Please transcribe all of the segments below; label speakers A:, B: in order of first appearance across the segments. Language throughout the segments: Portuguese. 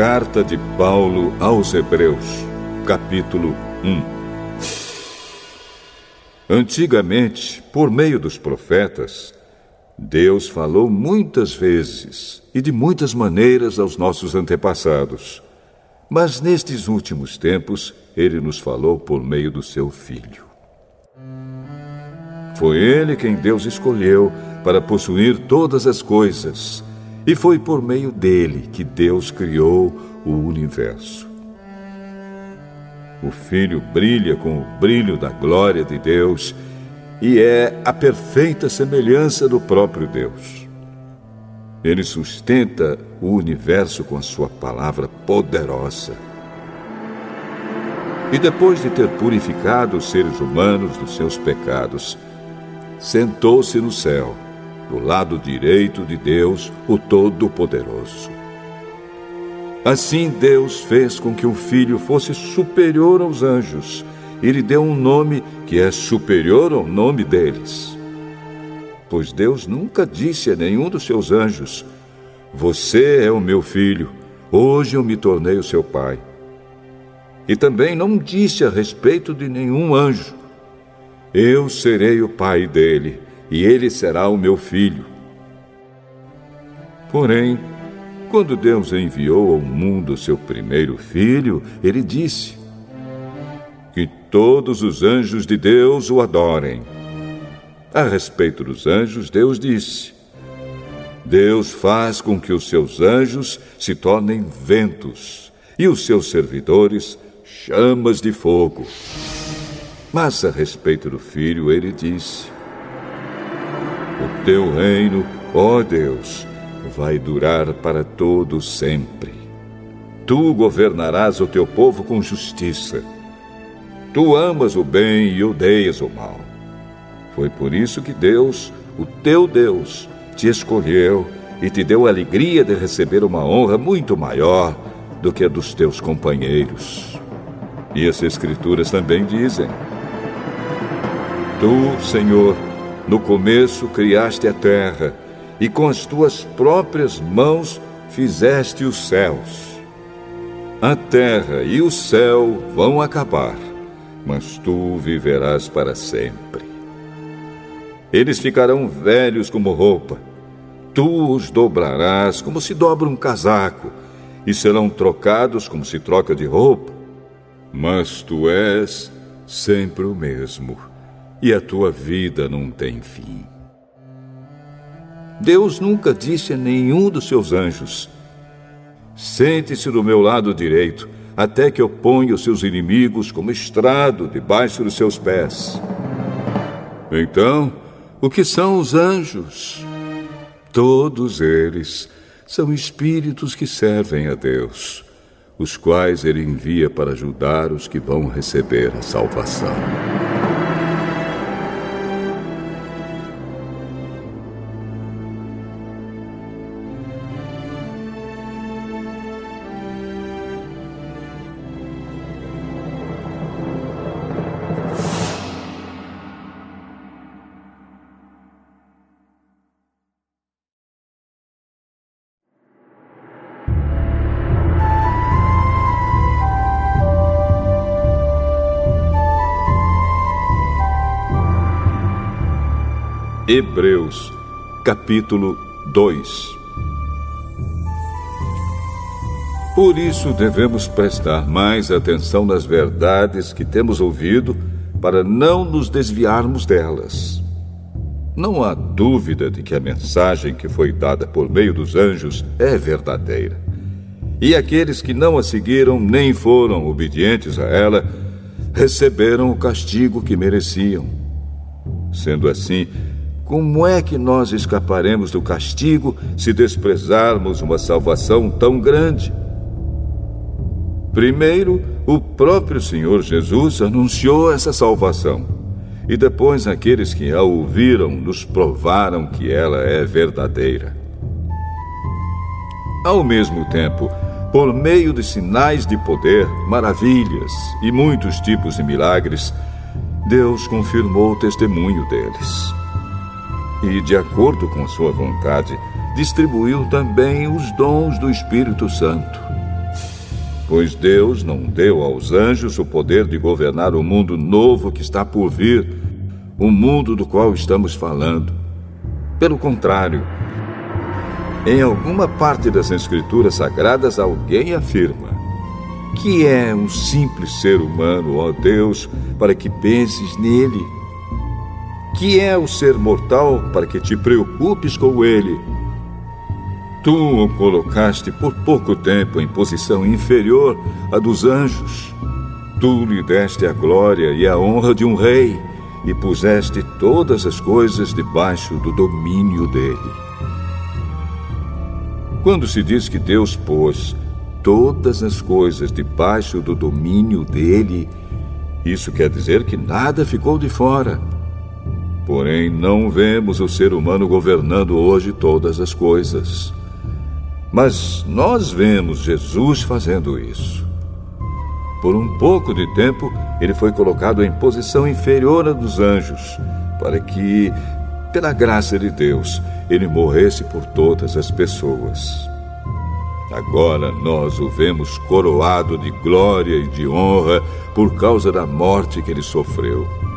A: Carta de Paulo aos Hebreus, capítulo 1 Antigamente, por meio dos profetas, Deus falou muitas vezes e de muitas maneiras aos nossos antepassados. Mas nestes últimos tempos, ele nos falou por meio do seu Filho. Foi ele quem Deus escolheu para possuir todas as coisas, e foi por meio dele que Deus criou o universo. O Filho brilha com o brilho da glória de Deus e é a perfeita semelhança do próprio Deus. Ele sustenta o universo com a sua palavra poderosa. E depois de ter purificado os seres humanos dos seus pecados, sentou-se no céu, do lado direito de Deus, o Todo-Poderoso. Assim Deus fez com que o filho fosse superior aos anjos e lhe deu um nome que é superior ao nome deles. Pois Deus nunca disse a nenhum dos seus anjos: Você é o meu filho, hoje eu me tornei o seu pai. E também não disse a respeito de nenhum anjo: Eu serei o pai dele, e ele será o meu filho. Porém, quando Deus enviou ao mundo seu primeiro filho, ele disse: que todos os anjos de Deus o adorem. A respeito dos anjos, Deus disse: Deus faz com que os seus anjos se tornem ventos e os seus servidores chamas de fogo. Mas a respeito do filho, ele disse: O teu reino, ó Deus, vai durar para todo sempre. Tu governarás o teu povo com justiça Tu amas o bem e odeias o mal. Foi por isso que Deus, o teu Deus, te escolheu e te deu a alegria de receber uma honra muito maior do que a dos teus companheiros. E as Escrituras também dizem: Tu, Senhor, no começo criaste a terra e com as tuas próprias mãos fizeste os céus. A terra e o céu vão acabar mas tu viverás para sempre. Eles ficarão velhos como roupa. Tu os dobrarás como se dobra um casaco, e serão trocados como se troca de roupa. Mas tu és sempre o mesmo, e a tua vida não tem fim. Deus nunca disse a nenhum dos seus anjos: Sente-se do meu lado direito até que eu ponha os seus inimigos como estrado debaixo dos seus pés. Então, o que são os anjos? Todos eles são espíritos que servem a Deus, os quais ele envia para ajudar os que vão receber a salvação. Hebreus, capítulo 2 Por isso devemos prestar mais atenção nas verdades que temos ouvido para não nos desviarmos delas. Não há dúvida de que a mensagem que foi dada por meio dos anjos é verdadeira. E aqueles que não a seguiram nem foram obedientes a ela receberam o castigo que mereciam. Sendo assim, como é que nós escaparemos do castigo se desprezarmos uma salvação tão grande? Primeiro, o próprio Senhor Jesus anunciou essa salvação. E depois, aqueles que a ouviram nos provaram que ela é verdadeira. Ao mesmo tempo, por meio de sinais de poder, maravilhas e muitos tipos de milagres, Deus confirmou o testemunho deles e, de acordo com sua vontade, distribuiu também os dons do Espírito Santo. Pois Deus não deu aos anjos o poder de governar o mundo novo que está por vir, o mundo do qual estamos falando. Pelo contrário, em alguma parte das Escrituras Sagradas, alguém afirma que é um simples ser humano, ó Deus, para que penses nele. Que é o ser mortal para que te preocupes com ele. Tu o colocaste por pouco tempo em posição inferior à dos anjos. Tu lhe deste a glória e a honra de um rei e puseste todas as coisas debaixo do domínio dele. Quando se diz que Deus pôs todas as coisas debaixo do domínio dele, isso quer dizer que nada ficou de fora. Porém, não vemos o ser humano governando hoje todas as coisas. Mas nós vemos Jesus fazendo isso. Por um pouco de tempo, ele foi colocado em posição inferior à dos anjos, para que, pela graça de Deus, ele morresse por todas as pessoas. Agora nós o vemos coroado de glória e de honra por causa da morte que ele sofreu.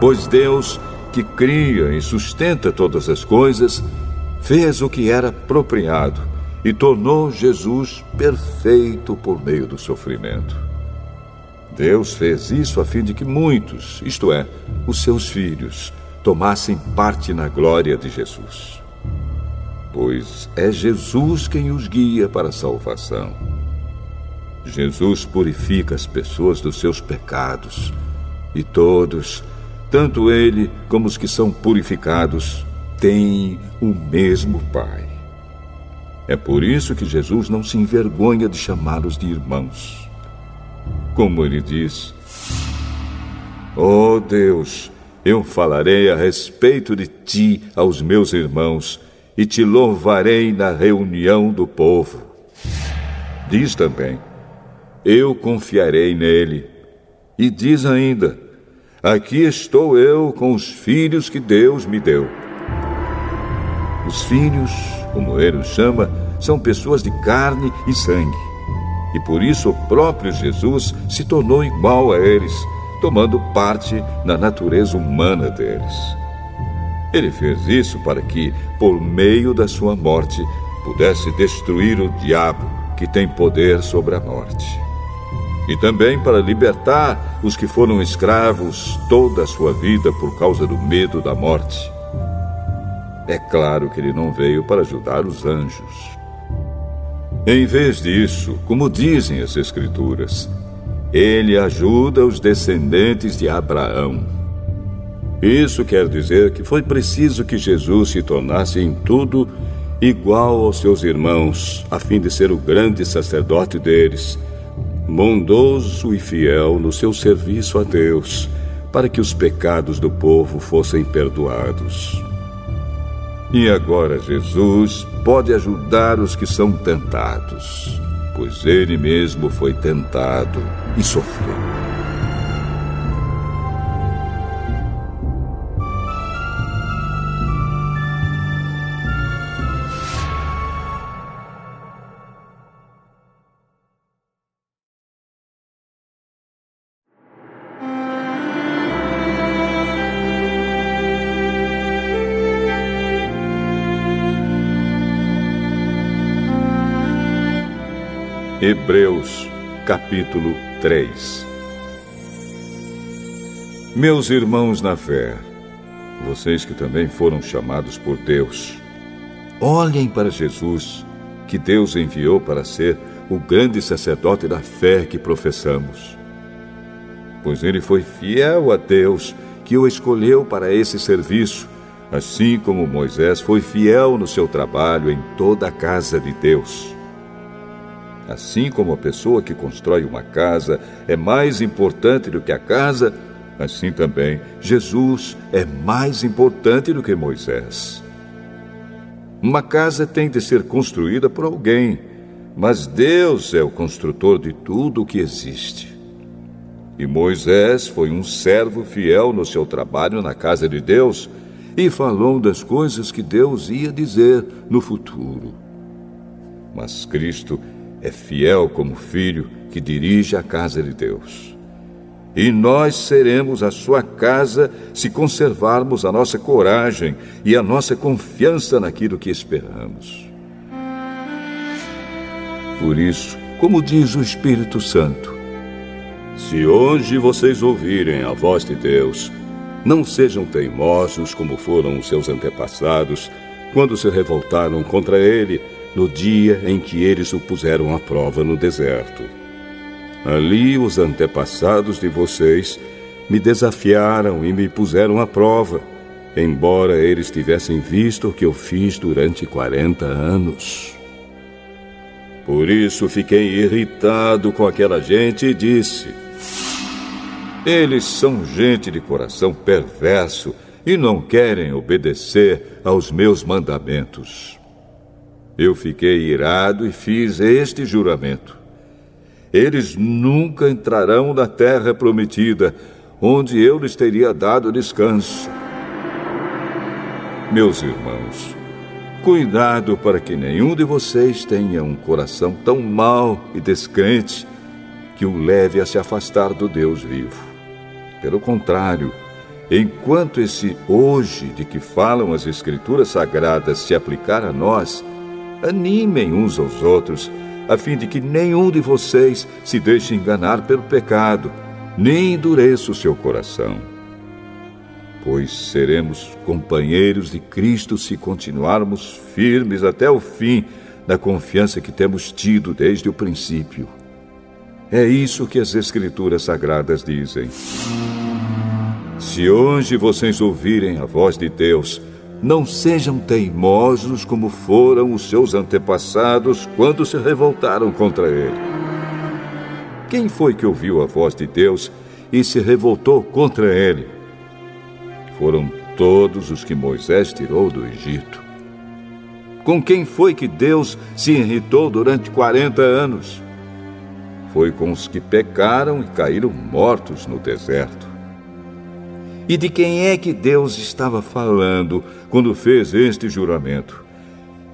A: Pois Deus, que cria e sustenta todas as coisas, fez o que era apropriado e tornou Jesus perfeito por meio do sofrimento. Deus fez isso a fim de que muitos, isto é, os seus filhos, tomassem parte na glória de Jesus. Pois é Jesus quem os guia para a salvação. Jesus purifica as pessoas dos seus pecados, e todos, tanto ele como os que são purificados, têm o mesmo Pai. É por isso que Jesus não se envergonha de chamá-los de irmãos. Como ele diz: Oh Deus, eu falarei a respeito de ti aos meus irmãos e te louvarei na reunião do povo. Diz também: Eu confiarei nele. E diz ainda: Aqui estou eu com os filhos que Deus me deu. Os filhos, como ele os chama, são pessoas de carne e sangue. E por isso o próprio Jesus se tornou igual a eles tomando parte na natureza humana deles. Ele fez isso para que, por meio da sua morte, pudesse destruir o diabo que tem poder sobre a morte. E também para libertar os que foram escravos toda a sua vida por causa do medo da morte. É claro que ele não veio para ajudar os anjos. Em vez disso, como dizem as Escrituras, ele ajuda os descendentes de Abraão. Isso quer dizer que foi preciso que Jesus se tornasse em tudo igual aos seus irmãos, a fim de ser o grande sacerdote deles, bondoso e fiel no seu serviço a Deus, para que os pecados do povo fossem perdoados. E agora Jesus pode ajudar os que são tentados pois ele mesmo foi tentado e sofreu. Hebreus, capítulo 3 Meus irmãos na fé, vocês que também foram chamados por Deus, olhem para Jesus, que Deus enviou para ser o grande sacerdote da fé que professamos. Pois ele foi fiel a Deus, que o escolheu para esse serviço, assim como Moisés foi fiel no seu trabalho em toda a casa de Deus. Assim como a pessoa que constrói uma casa é mais importante do que a casa, assim também Jesus é mais importante do que Moisés. Uma casa tem de ser construída por alguém, mas Deus é o construtor de tudo o que existe. E Moisés foi um servo fiel no seu trabalho na casa de Deus e falou das coisas que Deus ia dizer no futuro. Mas Cristo é fiel como filho que dirige a casa de Deus. E nós seremos a sua casa se conservarmos a nossa coragem e a nossa confiança naquilo que esperamos. Por isso, como diz o Espírito Santo, se hoje vocês ouvirem a voz de Deus, não sejam teimosos como foram os seus antepassados, quando se revoltaram contra ele no dia em que eles o puseram à prova no deserto. Ali os antepassados de vocês me desafiaram e me puseram à prova, embora eles tivessem visto o que eu fiz durante 40 anos. Por isso fiquei irritado com aquela gente e disse: eles são gente de coração perverso e não querem obedecer aos meus mandamentos. Eu fiquei irado e fiz este juramento. Eles nunca entrarão na terra prometida, onde eu lhes teria dado descanso. Meus irmãos, cuidado para que nenhum de vocês tenha um coração tão mau e descrente que o leve a se afastar do Deus vivo. Pelo contrário, enquanto esse hoje de que falam as Escrituras Sagradas se aplicar a nós, animem uns aos outros, a fim de que nenhum de vocês se deixe enganar pelo pecado, nem endureça o seu coração. Pois seremos companheiros de Cristo se continuarmos firmes até o fim na confiança que temos tido desde o princípio. É isso que as Escrituras Sagradas dizem. Se hoje vocês ouvirem a voz de Deus, não sejam teimosos como foram os seus antepassados quando se revoltaram contra ele. Quem foi que ouviu a voz de Deus e se revoltou contra ele? Foram todos os que Moisés tirou do Egito. Com quem foi que Deus se irritou durante 40 anos? foi com os que pecaram e caíram mortos no deserto. E de quem é que Deus estava falando quando fez este juramento?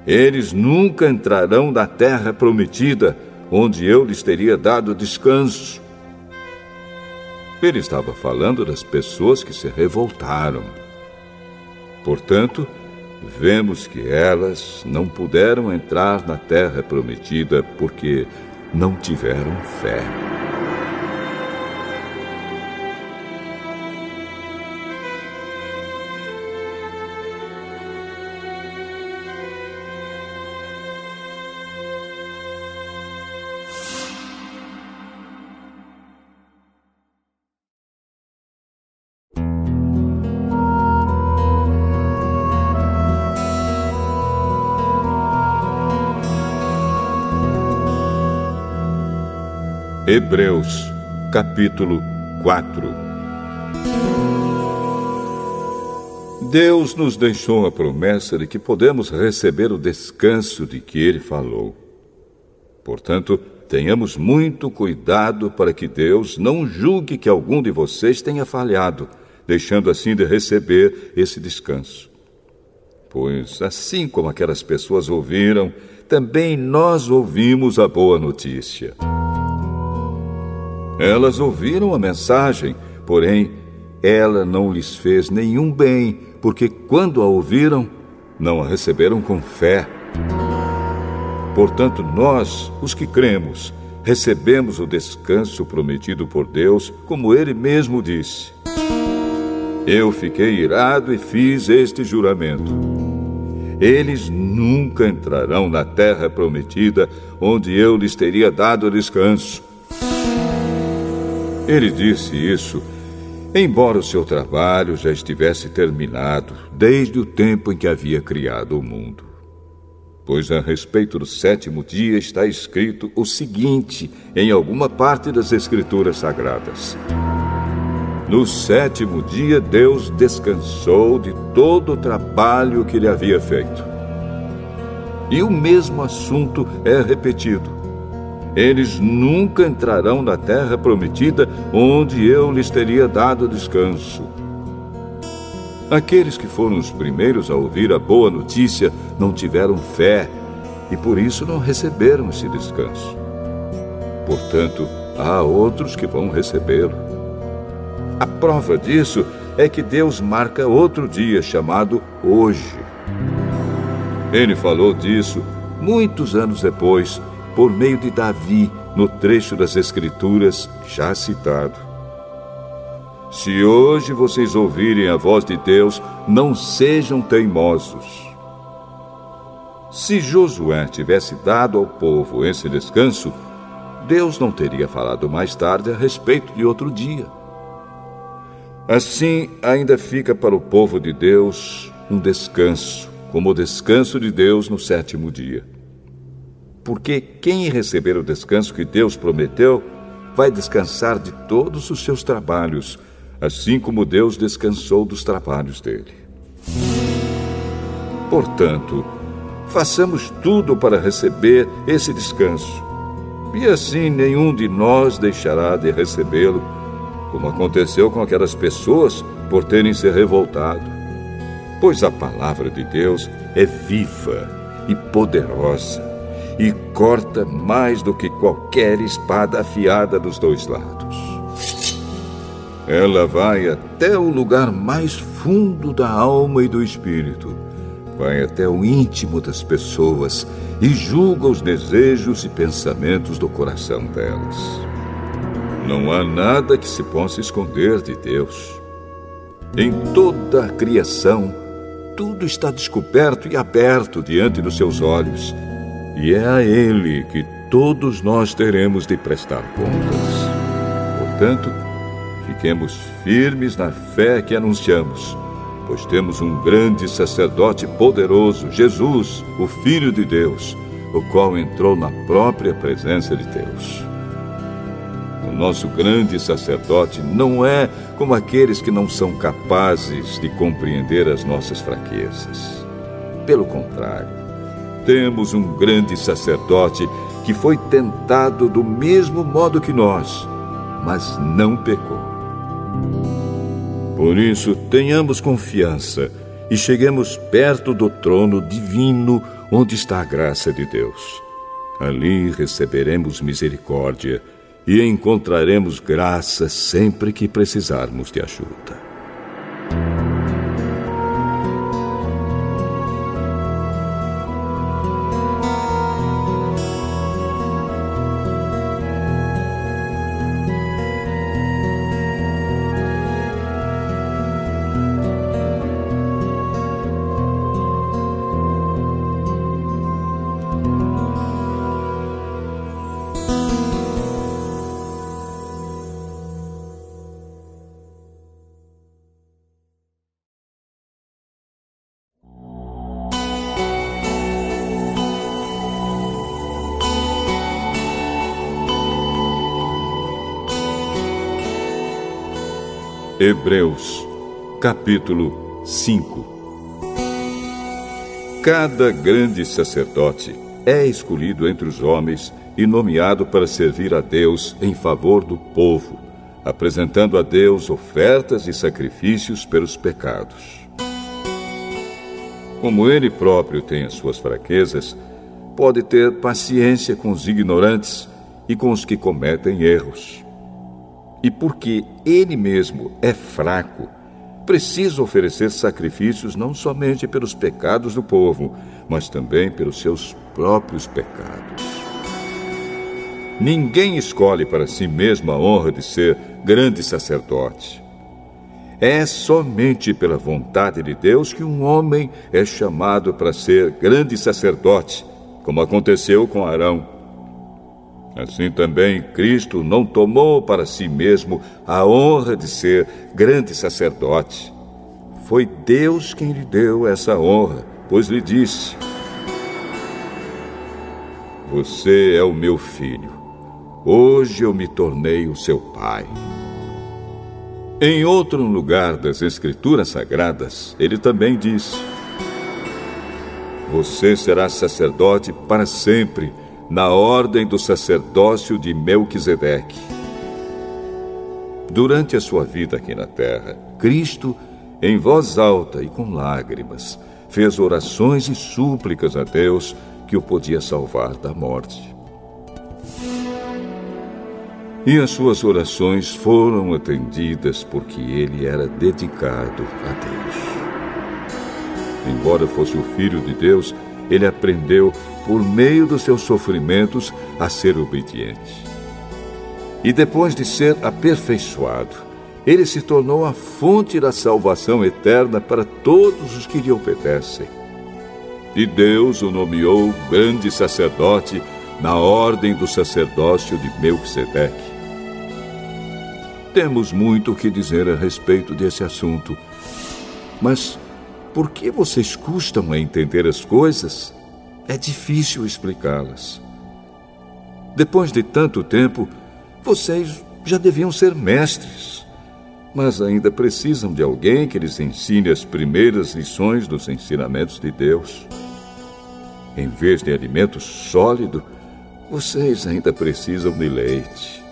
A: Eles nunca entrarão na terra prometida, onde eu lhes teria dado descanso. Ele estava falando das pessoas que se revoltaram. Portanto, vemos que elas não puderam entrar na terra prometida porque não tiveram fé. Hebreus, capítulo 4 Deus nos deixou a promessa de que podemos receber o descanso de que Ele falou. Portanto, tenhamos muito cuidado para que Deus não julgue que algum de vocês tenha falhado, deixando assim de receber esse descanso. Pois, assim como aquelas pessoas ouviram, também nós ouvimos a boa notícia. Elas ouviram a mensagem, porém ela não lhes fez nenhum bem, porque quando a ouviram, não a receberam com fé. Portanto, nós, os que cremos, recebemos o descanso prometido por Deus, como ele mesmo disse. Eu fiquei irado e fiz este juramento. Eles nunca entrarão na terra prometida, onde eu lhes teria dado descanso. Ele disse isso, embora o seu trabalho já estivesse terminado desde o tempo em que havia criado o mundo. Pois a respeito do sétimo dia está escrito o seguinte em alguma parte das Escrituras Sagradas. No sétimo dia, Deus descansou de todo o trabalho que ele havia feito. E o mesmo assunto é repetido eles nunca entrarão na terra prometida, onde eu lhes teria dado descanso. Aqueles que foram os primeiros a ouvir a boa notícia não tiveram fé, e por isso não receberam esse descanso. Portanto, há outros que vão recebê-lo. A prova disso é que Deus marca outro dia chamado hoje. Ele falou disso muitos anos depois, por meio de Davi, no trecho das Escrituras já citado. Se hoje vocês ouvirem a voz de Deus, não sejam teimosos. Se Josué tivesse dado ao povo esse descanso, Deus não teria falado mais tarde a respeito de outro dia. Assim, ainda fica para o povo de Deus um descanso, como o descanso de Deus no sétimo dia. Porque quem receber o descanso que Deus prometeu, vai descansar de todos os seus trabalhos, assim como Deus descansou dos trabalhos dele. Portanto, façamos tudo para receber esse descanso. E assim nenhum de nós deixará de recebê-lo, como aconteceu com aquelas pessoas por terem se revoltado. Pois a palavra de Deus é viva e poderosa e corta mais do que qualquer espada afiada dos dois lados. Ela vai até o lugar mais fundo da alma e do espírito, vai até o íntimo das pessoas e julga os desejos e pensamentos do coração delas. Não há nada que se possa esconder de Deus. Em toda a criação, tudo está descoberto e aberto diante dos seus olhos e é a Ele que todos nós teremos de prestar contas. Portanto, fiquemos firmes na fé que anunciamos, pois temos um grande sacerdote poderoso, Jesus, o Filho de Deus, o qual entrou na própria presença de Deus. O nosso grande sacerdote não é como aqueles que não são capazes de compreender as nossas fraquezas. Pelo contrário, temos um grande sacerdote que foi tentado do mesmo modo que nós, mas não pecou. Por isso, tenhamos confiança e cheguemos perto do trono divino onde está a graça de Deus. Ali receberemos misericórdia e encontraremos graça sempre que precisarmos de ajuda. Capítulo 5 Cada grande sacerdote é escolhido entre os homens e nomeado para servir a Deus em favor do povo, apresentando a Deus ofertas e sacrifícios pelos pecados. Como ele próprio tem as suas fraquezas, pode ter paciência com os ignorantes e com os que cometem erros e porque ele mesmo é fraco, precisa oferecer sacrifícios não somente pelos pecados do povo, mas também pelos seus próprios pecados. Ninguém escolhe para si mesmo a honra de ser grande sacerdote. É somente pela vontade de Deus que um homem é chamado para ser grande sacerdote, como aconteceu com Arão. Assim também Cristo não tomou para si mesmo a honra de ser grande sacerdote. Foi Deus quem lhe deu essa honra, pois lhe disse: Você é o meu filho. Hoje eu me tornei o seu pai. Em outro lugar das Escrituras Sagradas, ele também disse: Você será sacerdote para sempre na ordem do sacerdócio de Melquisedeque. Durante a sua vida aqui na terra, Cristo, em voz alta e com lágrimas, fez orações e súplicas a Deus que o podia salvar da morte. E as suas orações foram atendidas porque ele era dedicado a Deus. Embora fosse o Filho de Deus, ele aprendeu, por meio dos seus sofrimentos, a ser obediente. E depois de ser aperfeiçoado, ele se tornou a fonte da salvação eterna para todos os que lhe obedecem. E Deus o nomeou grande sacerdote na ordem do sacerdócio de Melquisedeque. Temos muito o que dizer a respeito desse assunto, mas por que vocês custam a entender as coisas? É difícil explicá-las. Depois de tanto tempo, vocês já deviam ser mestres, mas ainda precisam de alguém que lhes ensine as primeiras lições dos ensinamentos de Deus. Em vez de alimento sólido, vocês ainda precisam de leite.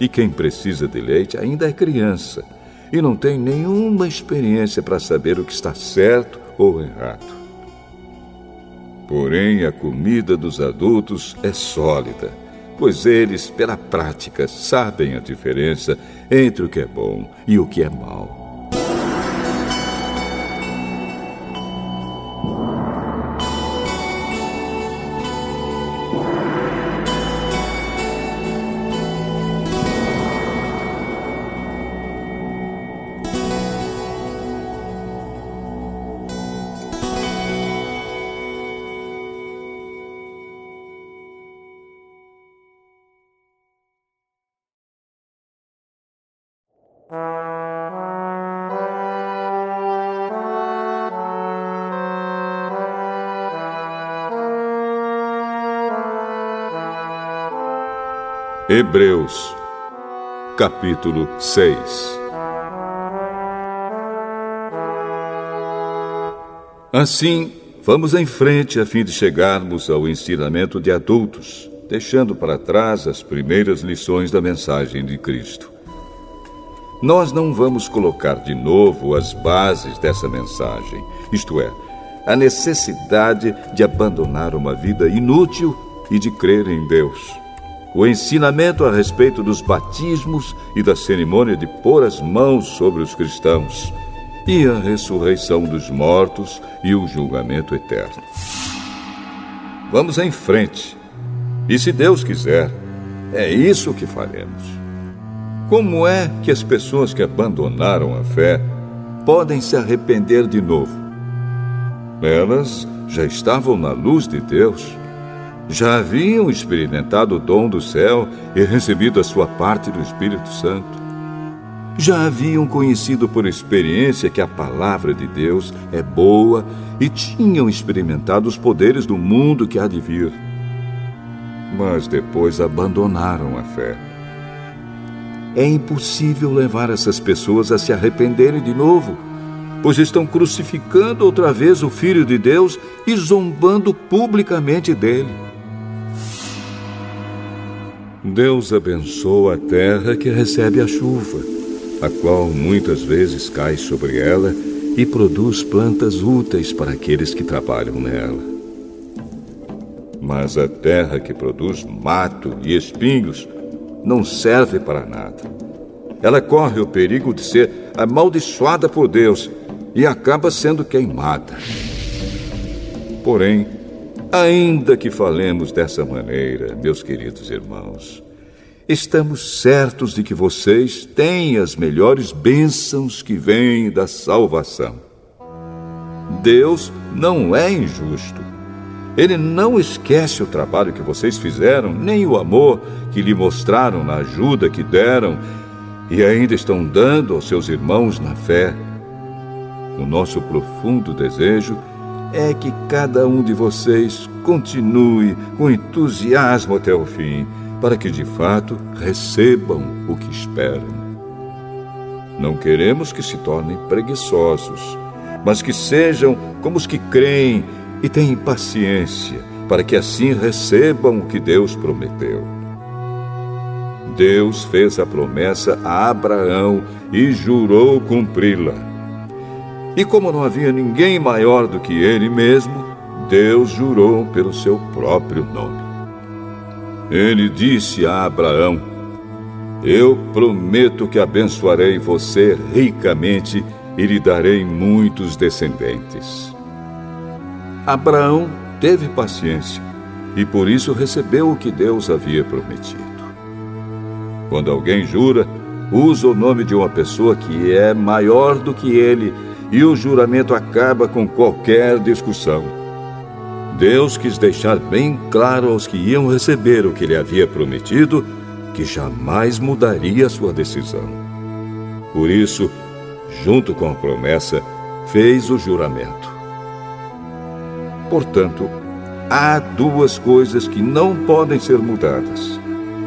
A: E quem precisa de leite ainda é criança e não tem nenhuma experiência para saber o que está certo ou errado. Porém, a comida dos adultos é sólida, pois eles, pela prática, sabem a diferença entre o que é bom e o que é mal. Hebreus, capítulo 6 Assim, vamos em frente a fim de chegarmos ao ensinamento de adultos, deixando para trás as primeiras lições da mensagem de Cristo. Nós não vamos colocar de novo as bases dessa mensagem, isto é, a necessidade de abandonar uma vida inútil e de crer em Deus o ensinamento a respeito dos batismos e da cerimônia de pôr as mãos sobre os cristãos, e a ressurreição dos mortos e o julgamento eterno. Vamos em frente. E se Deus quiser, é isso que faremos. Como é que as pessoas que abandonaram a fé podem se arrepender de novo? Elas já estavam na luz de Deus já haviam experimentado o dom do céu e recebido a sua parte do Espírito Santo. Já haviam conhecido por experiência que a palavra de Deus é boa e tinham experimentado os poderes do mundo que há de vir. Mas depois abandonaram a fé. É impossível levar essas pessoas a se arrependerem de novo, pois estão crucificando outra vez o Filho de Deus e zombando publicamente dele. Deus abençoa a terra que recebe a chuva, a qual muitas vezes cai sobre ela e produz plantas úteis para aqueles que trabalham nela. Mas a terra que produz mato e espinhos não serve para nada. Ela corre o perigo de ser amaldiçoada por Deus e acaba sendo queimada. Porém, Ainda que falemos dessa maneira, meus queridos irmãos, estamos certos de que vocês têm as melhores bênçãos que vêm da salvação. Deus não é injusto. Ele não esquece o trabalho que vocês fizeram, nem o amor que lhe mostraram na ajuda que deram e ainda estão dando aos seus irmãos na fé. O nosso profundo desejo é é que cada um de vocês continue com entusiasmo até o fim, para que de fato recebam o que esperam. Não queremos que se tornem preguiçosos, mas que sejam como os que creem e têm paciência, para que assim recebam o que Deus prometeu. Deus fez a promessa a Abraão e jurou cumpri-la. E como não havia ninguém maior do que ele mesmo, Deus jurou pelo seu próprio nome. Ele disse a Abraão: Eu prometo que abençoarei você ricamente e lhe darei muitos descendentes. Abraão teve paciência e por isso recebeu o que Deus havia prometido. Quando alguém jura, usa o nome de uma pessoa que é maior do que ele e o juramento acaba com qualquer discussão. Deus quis deixar bem claro aos que iam receber o que ele havia prometido que jamais mudaria sua decisão. Por isso, junto com a promessa, fez o juramento. Portanto, há duas coisas que não podem ser mudadas,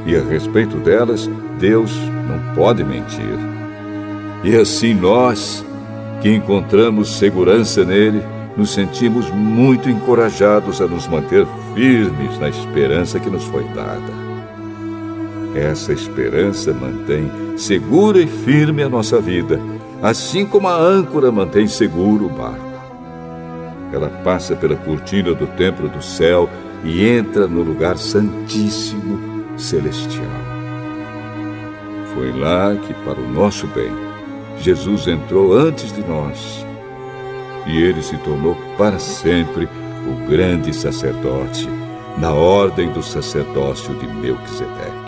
A: e a respeito delas, Deus não pode mentir. E assim nós, que encontramos segurança nele, nos sentimos muito encorajados a nos manter firmes na esperança que nos foi dada. Essa esperança mantém segura e firme a nossa vida, assim como a âncora mantém seguro o barco. Ela passa pela cortina do templo do céu e entra no lugar santíssimo celestial. Foi lá que, para o nosso bem, Jesus entrou antes de nós e ele se tornou para sempre o grande sacerdote na ordem do sacerdócio de Melquisedeque.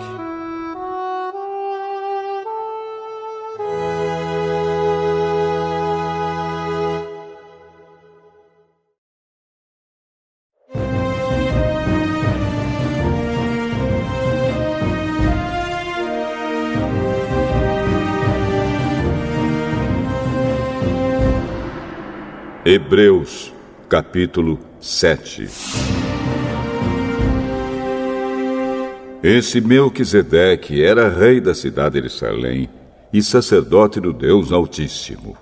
A: Hebreus, capítulo 7 Esse Melquisedeque era rei da cidade de Salém e sacerdote do Deus Altíssimo.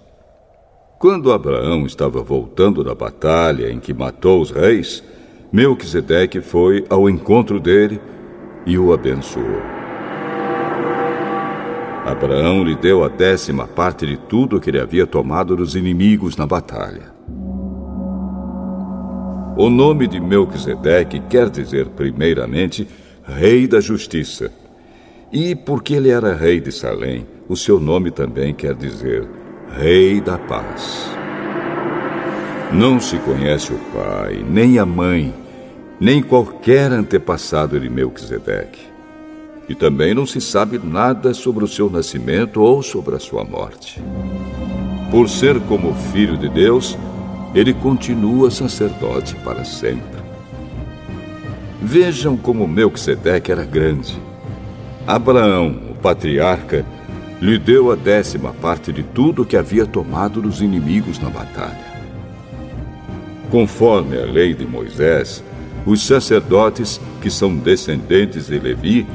A: Quando Abraão estava voltando da batalha em que matou os reis, Melquisedeque foi ao encontro dele e o abençoou. Abraão lhe deu a décima parte de tudo que ele havia tomado dos inimigos na batalha. O nome de Melquisedeque quer dizer, primeiramente, Rei da Justiça. E porque ele era rei de Salém, o seu nome também quer dizer Rei da Paz. Não se conhece o pai, nem a mãe, nem qualquer antepassado de Melquisedeque. E também não se sabe nada sobre o seu nascimento ou sobre a sua morte. Por ser como filho de Deus, ele continua sacerdote para sempre. Vejam como Melquisedeque era grande. Abraão, o patriarca, lhe deu a décima parte de tudo que havia tomado dos inimigos na batalha. Conforme a lei de Moisés, os sacerdotes, que são descendentes de Levi,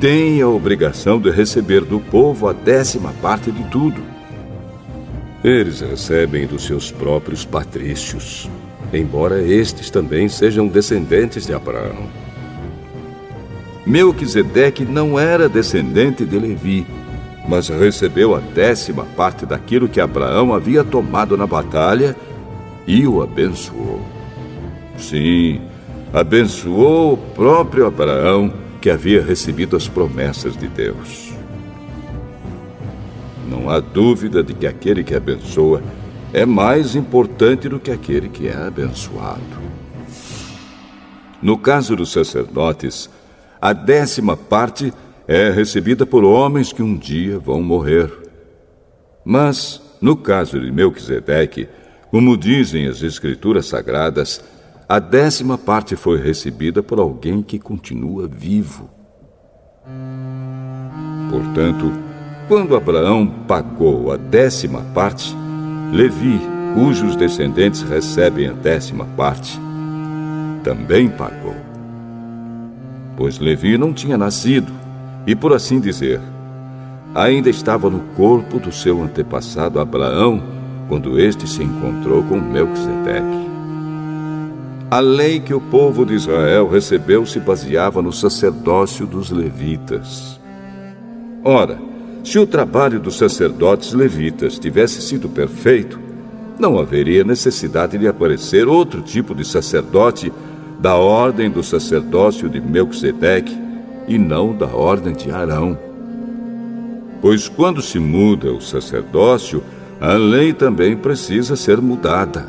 A: têm a obrigação de receber do povo a décima parte de tudo. Eles recebem dos seus próprios patrícios, embora estes também sejam descendentes de Abraão. Melquisedeque não era descendente de Levi, mas recebeu a décima parte daquilo que Abraão havia tomado na batalha e o abençoou. Sim, abençoou o próprio Abraão, que havia recebido as promessas de Deus. Não há dúvida de que aquele que abençoa é mais importante do que aquele que é abençoado. No caso dos sacerdotes, a décima parte é recebida por homens que um dia vão morrer. Mas, no caso de Melquisedeque, como dizem as Escrituras Sagradas, a décima parte foi recebida por alguém que continua vivo. Portanto, quando Abraão pagou a décima parte, Levi, cujos descendentes recebem a décima parte, também pagou. Pois Levi não tinha nascido, e por assim dizer, ainda estava no corpo do seu antepassado Abraão quando este se encontrou com Melquisedeque. A lei que o povo de Israel recebeu se baseava no sacerdócio dos levitas. Ora, se o trabalho dos sacerdotes levitas tivesse sido perfeito, não haveria necessidade de aparecer outro tipo de sacerdote da ordem do sacerdócio de Melquisedeque e não da ordem de Arão. Pois quando se muda o sacerdócio, a lei também precisa ser mudada.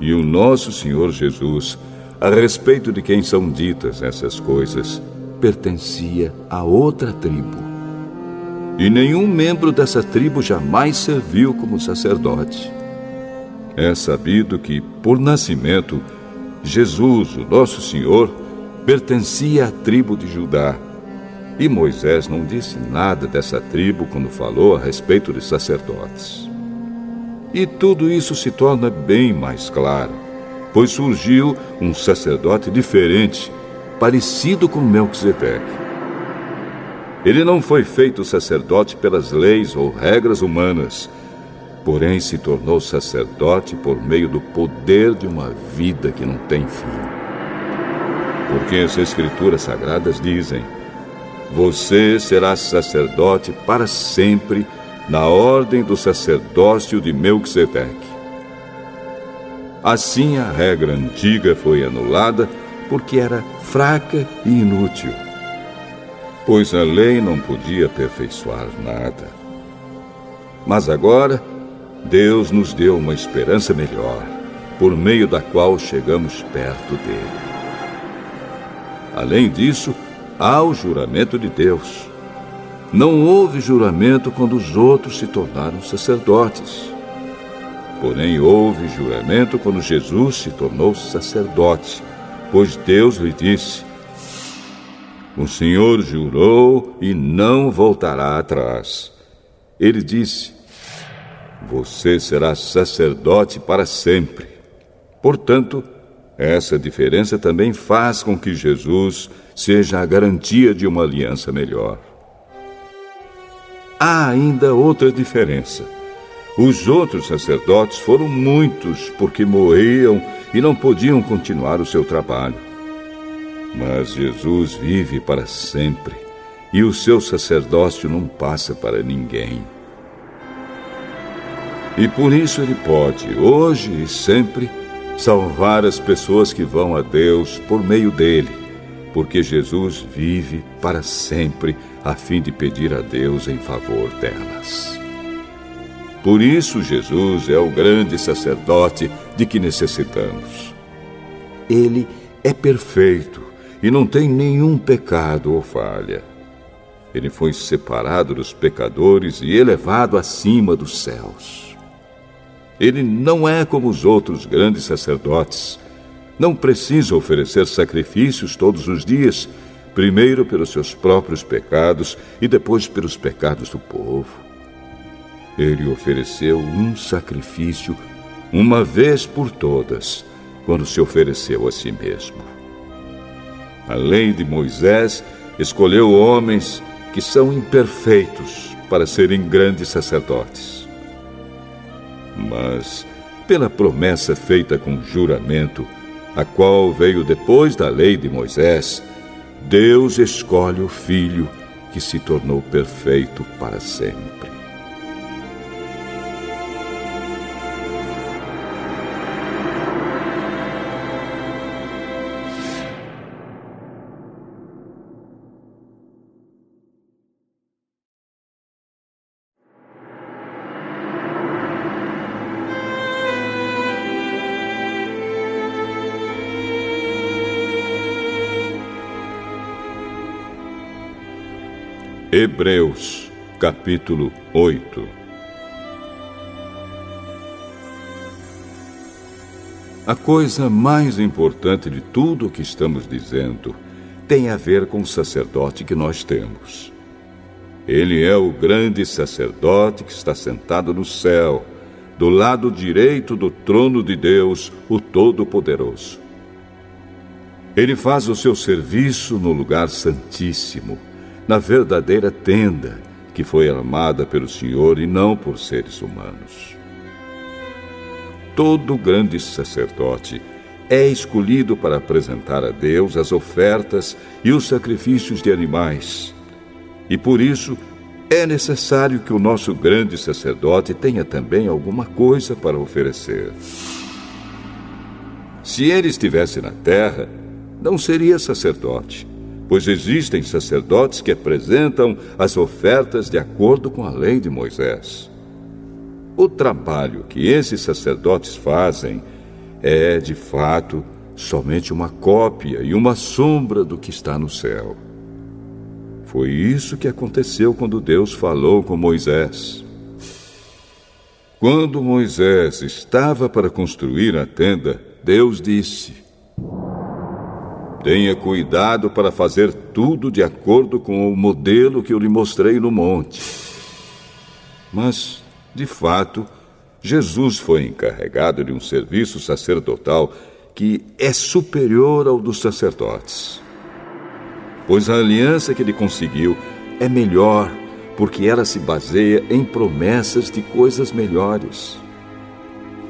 A: E o nosso Senhor Jesus, a respeito de quem são ditas essas coisas, pertencia a outra tribo. E nenhum membro dessa tribo jamais serviu como sacerdote. É sabido que, por nascimento, Jesus, o nosso Senhor, pertencia à tribo de Judá. E Moisés não disse nada dessa tribo quando falou a respeito de sacerdotes. E tudo isso se torna bem mais claro, pois surgiu um sacerdote diferente, parecido com Melquisedeque. Ele não foi feito sacerdote pelas leis ou regras humanas, porém se tornou sacerdote por meio do poder de uma vida que não tem fim. Porque as Escrituras Sagradas dizem: Você será sacerdote para sempre na ordem do sacerdócio de Melquisedeque. Assim a regra antiga foi anulada porque era fraca e inútil. Pois a lei não podia aperfeiçoar nada. Mas agora, Deus nos deu uma esperança melhor, por meio da qual chegamos perto dele. Além disso, há o juramento de Deus não houve juramento quando os outros se tornaram sacerdotes. Porém, houve juramento quando Jesus se tornou sacerdote, pois Deus lhe disse: O Senhor jurou e não voltará atrás. Ele disse: Você será sacerdote para sempre. Portanto, essa diferença também faz com que Jesus seja a garantia de uma aliança melhor há ainda outra diferença. Os outros sacerdotes foram muitos porque morriam e não podiam continuar o seu trabalho. Mas Jesus vive para sempre e o seu sacerdócio não passa para ninguém. E por isso ele pode, hoje e sempre, salvar as pessoas que vão a Deus por meio dele, porque Jesus vive para sempre a fim de pedir a Deus em favor delas. Por isso, Jesus é o grande sacerdote de que necessitamos. Ele é perfeito e não tem nenhum pecado ou falha. Ele foi separado dos pecadores e elevado acima dos céus. Ele não é como os outros grandes sacerdotes. Não precisa oferecer sacrifícios todos os dias primeiro pelos seus próprios pecados e depois pelos pecados do povo. Ele ofereceu um sacrifício uma vez por todas, quando se ofereceu a si mesmo. A lei de Moisés escolheu homens que são imperfeitos para serem grandes sacerdotes. Mas, pela promessa feita com juramento, a qual veio depois da lei de Moisés, Deus escolhe o Filho que se tornou perfeito para sempre. Hebreus, capítulo 8 A coisa mais importante de tudo o que estamos dizendo tem a ver com o sacerdote que nós temos. Ele é o grande sacerdote que está sentado no céu, do lado direito do trono de Deus, o Todo-Poderoso. Ele faz o seu serviço no lugar santíssimo na verdadeira tenda que foi armada pelo Senhor e não por seres humanos. Todo grande sacerdote é escolhido para apresentar a Deus as ofertas e os sacrifícios de animais. E por isso, é necessário que o nosso grande sacerdote tenha também alguma coisa para oferecer. Se ele estivesse na terra, não seria sacerdote, pois existem sacerdotes que apresentam as ofertas de acordo com a lei de Moisés. O trabalho que esses sacerdotes fazem é, de fato, somente uma cópia e uma sombra do que está no céu. Foi isso que aconteceu quando Deus falou com Moisés. Quando Moisés estava para construir a tenda, Deus disse: Tenha cuidado para fazer tudo de acordo com o modelo que eu lhe mostrei no monte. Mas, de fato, Jesus foi encarregado de um serviço sacerdotal que é superior ao dos sacerdotes pois a aliança que ele conseguiu é melhor, porque ela se baseia em promessas de coisas melhores.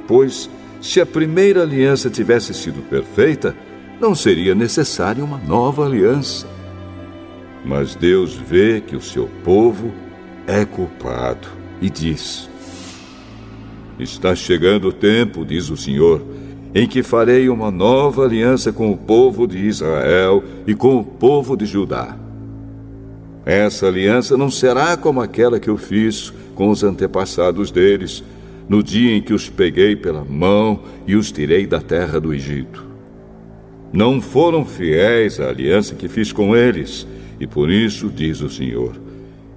A: Pois, se a primeira aliança tivesse sido perfeita, não seria necessária uma nova aliança. Mas Deus vê que o seu povo é culpado e diz: Está chegando o tempo, diz o Senhor, em que farei uma nova aliança com o povo de Israel e com o povo de Judá. Essa aliança não será como aquela que eu fiz com os antepassados deles, no dia em que os peguei pela mão e os tirei da terra do Egito. Não foram fiéis à aliança que fiz com eles, e por isso, diz o Senhor,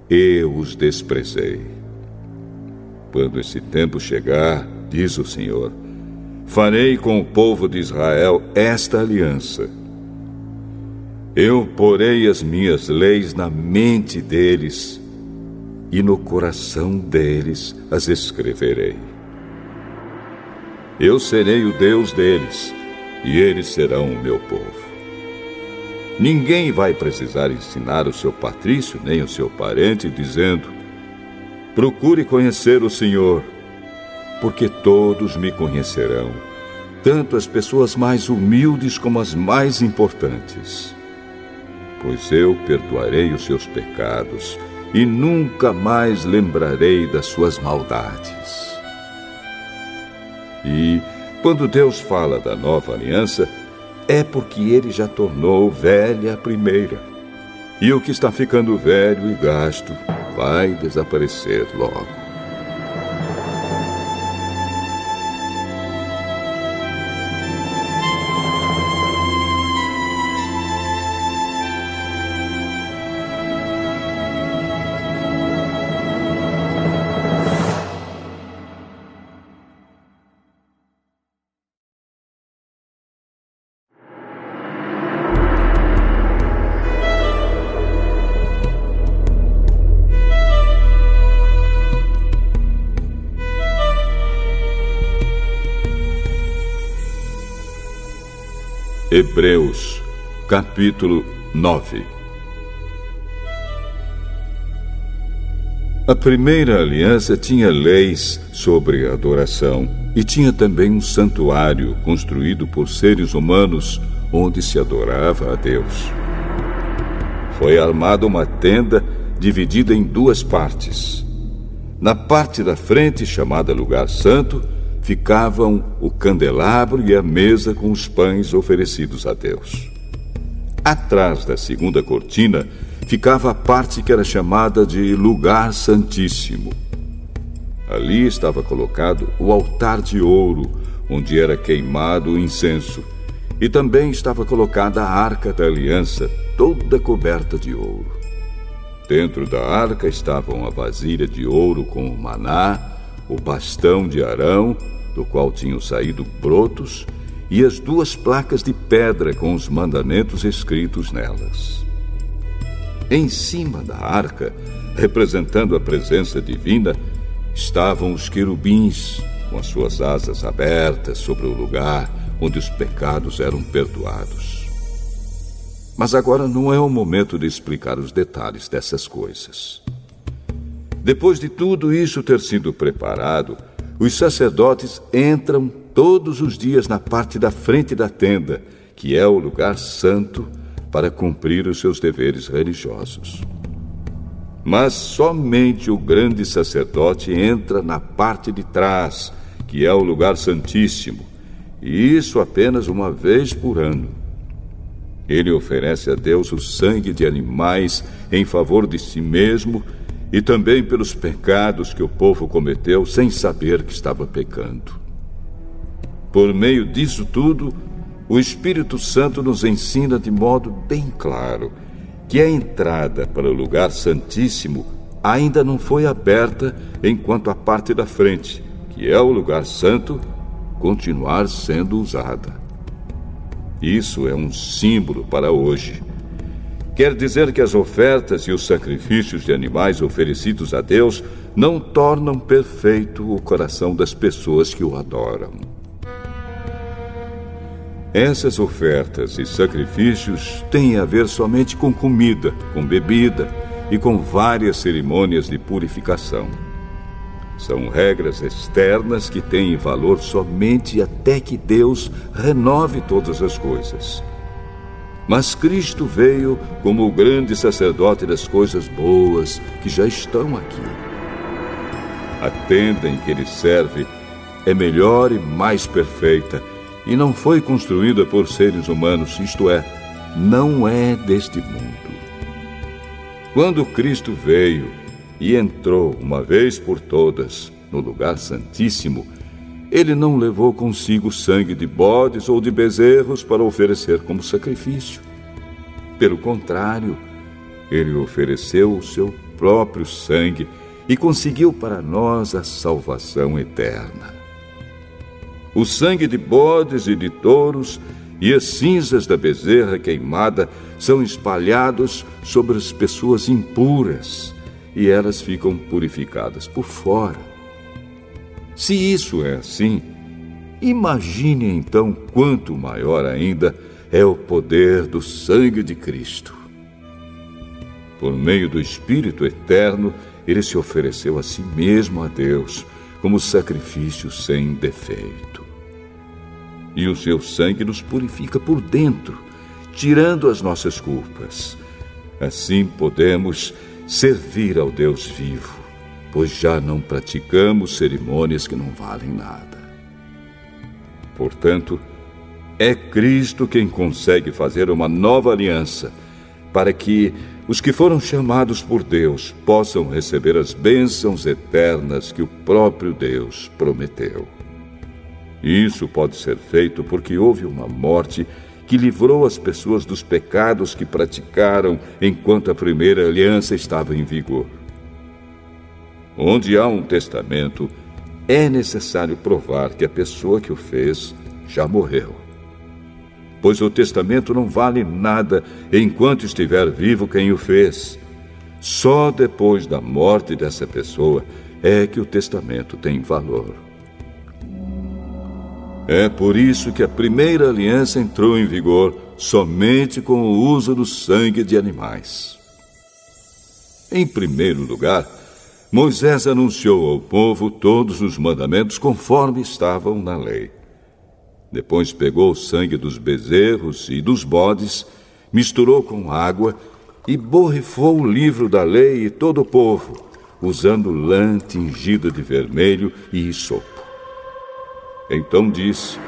A: eu os desprezei. Quando esse tempo chegar, diz o Senhor, farei com o povo de Israel esta aliança. Eu porei as minhas leis na mente deles e no coração deles as escreverei. Eu serei o Deus deles e eles serão o meu povo. Ninguém vai precisar ensinar o seu patrício nem o seu parente, dizendo: Procure conhecer o Senhor porque todos me conhecerão, tanto as pessoas mais humildes como as mais importantes. Pois eu perdoarei os seus pecados e nunca mais lembrarei das suas maldades. E, quando Deus fala da nova aliança, é porque ele já tornou velha a primeira. E o que está ficando velho e gasto vai desaparecer logo. Capítulo 9 A primeira aliança tinha leis sobre adoração e tinha também um santuário construído por seres humanos onde se adorava a Deus. Foi armada uma tenda dividida em duas partes. Na parte da frente, chamada Lugar Santo, ficavam o candelabro e a mesa com os pães oferecidos a Deus. Atrás da segunda cortina ficava a parte que era chamada de Lugar Santíssimo. Ali estava colocado o altar de ouro, onde era queimado o incenso, e também estava colocada a arca da aliança, toda coberta de ouro. Dentro da arca estavam a vasilha de ouro com o maná, o bastão de Arão, do qual tinham saído brotos, e as duas placas de pedra com os mandamentos escritos nelas. Em cima da arca, representando a presença divina, estavam os querubins, com as suas asas abertas sobre o lugar onde os pecados eram perdoados. Mas agora não é o momento de explicar os detalhes dessas coisas. Depois de tudo isso ter sido preparado, os sacerdotes entram todos os dias na parte da frente da tenda, que é o lugar santo, para cumprir os seus deveres religiosos. Mas somente o grande sacerdote entra na parte de trás, que é o lugar santíssimo, e isso apenas uma vez por ano. Ele oferece a Deus o sangue de animais em favor de si mesmo e também pelos pecados que o povo cometeu sem saber que estava pecando. Por meio disso tudo, o Espírito Santo nos ensina de modo bem claro que a entrada para o lugar santíssimo ainda não foi aberta enquanto a parte da frente, que é o lugar santo, continuar sendo usada. Isso é um símbolo para hoje. Quer dizer que as ofertas e os sacrifícios de animais oferecidos a Deus não tornam perfeito o coração das pessoas que o adoram. Essas ofertas e sacrifícios têm a ver somente com comida, com bebida e com várias cerimônias de purificação. São regras externas que têm valor somente até que Deus renove todas as coisas. Mas Cristo veio como o grande sacerdote das coisas boas que já estão aqui. A tenda em que ele serve é melhor e mais perfeita e não foi construída por seres humanos, isto é, não é deste mundo. Quando Cristo veio e entrou uma vez por todas no lugar santíssimo, ele não levou consigo sangue de bodes ou de bezerros para oferecer como sacrifício. Pelo contrário, ele ofereceu o seu próprio sangue e conseguiu para nós a salvação eterna. O sangue de bodes e de touros e as cinzas da bezerra queimada são espalhados sobre as pessoas impuras e elas ficam purificadas por fora. Se isso é assim, imagine então quanto maior ainda é o poder do sangue de Cristo. Por meio do Espírito eterno, ele se ofereceu a si mesmo a Deus como sacrifício sem defeito. E o seu sangue nos purifica por dentro, tirando as nossas culpas. Assim podemos servir ao Deus vivo, pois já não praticamos cerimônias que não valem nada. Portanto, é Cristo quem consegue fazer uma nova aliança para que os que foram chamados por Deus possam receber as bênçãos eternas que o próprio Deus prometeu. Isso pode ser feito porque houve uma morte que livrou as pessoas dos pecados que praticaram enquanto a primeira aliança estava em vigor. Onde há um testamento, é necessário provar que a pessoa que o fez já morreu pois o testamento não vale nada enquanto estiver vivo quem o fez. Só depois da morte dessa pessoa é que o testamento tem valor. É por isso que a primeira aliança entrou em vigor somente com o uso do sangue de animais. Em primeiro lugar, Moisés anunciou ao povo todos os mandamentos conforme estavam na lei. Depois pegou o sangue dos bezerros e dos bodes, misturou com água e borrifou o livro da lei e todo o povo, usando lã tingida de vermelho e sopo. Então disse: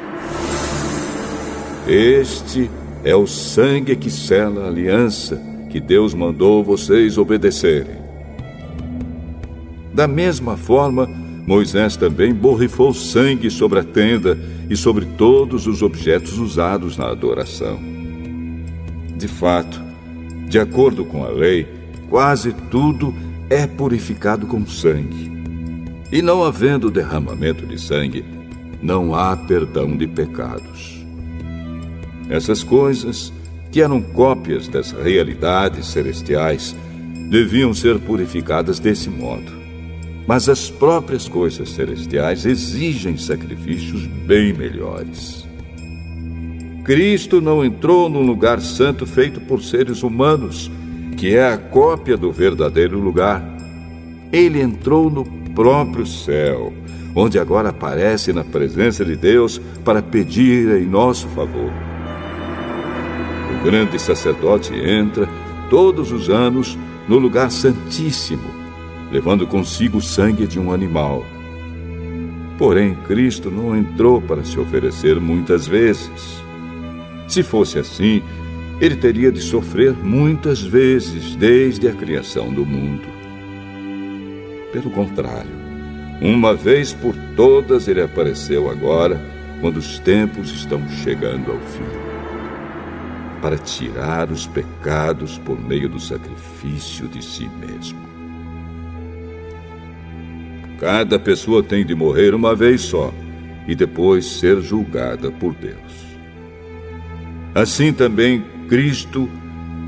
A: Este é o sangue que sela a aliança que Deus mandou vocês obedecerem. Da mesma forma, Moisés também borrifou sangue sobre a tenda e sobre todos os objetos usados na adoração. De fato, de acordo com a lei, quase tudo é purificado com sangue. E não havendo derramamento de sangue, não há perdão de pecados. Essas coisas, que eram cópias das realidades celestiais, deviam ser purificadas desse modo. Mas as próprias coisas celestiais exigem sacrifícios bem melhores. Cristo não entrou num lugar santo feito por seres humanos, que é a cópia do verdadeiro lugar. Ele entrou no próprio céu, onde agora aparece na presença de Deus para pedir em nosso favor. O grande sacerdote entra todos os anos no lugar santíssimo, levando consigo o sangue de um animal. Porém, Cristo não entrou para se oferecer muitas vezes. Se fosse assim, ele teria de sofrer muitas vezes desde a criação do mundo. Pelo contrário, uma vez por todas ele apareceu agora, quando os tempos estão chegando ao fim, para tirar os pecados por meio do sacrifício de si mesmo. Cada pessoa tem de morrer uma vez só e depois ser julgada por Deus. Assim também Cristo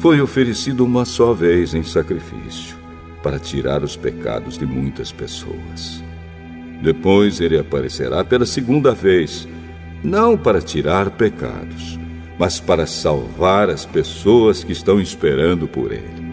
A: foi oferecido uma só vez em sacrifício para tirar os pecados de muitas pessoas. Depois ele aparecerá pela segunda vez, não para tirar pecados, mas para salvar as pessoas que estão esperando por ele.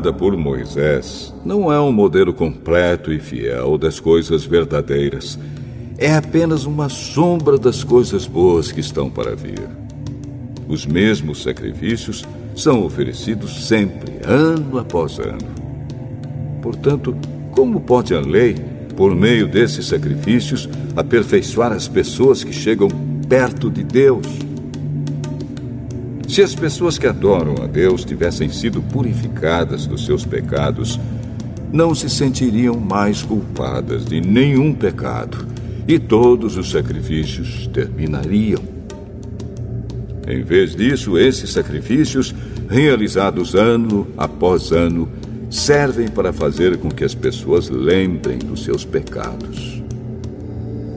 A: Dada por Moisés não é um modelo completo e fiel das coisas verdadeiras. É apenas uma sombra das coisas boas que estão para vir. Os mesmos sacrifícios são oferecidos sempre, ano após ano. Portanto, como pode a lei, por meio desses sacrifícios, aperfeiçoar as pessoas que chegam perto de Deus? Se as pessoas que adoram a Deus tivessem sido purificadas dos seus pecados, não se sentiriam mais culpadas de nenhum pecado e todos os sacrifícios terminariam. Em vez disso, esses sacrifícios, realizados ano após ano, servem para fazer com que as pessoas lembrem dos seus pecados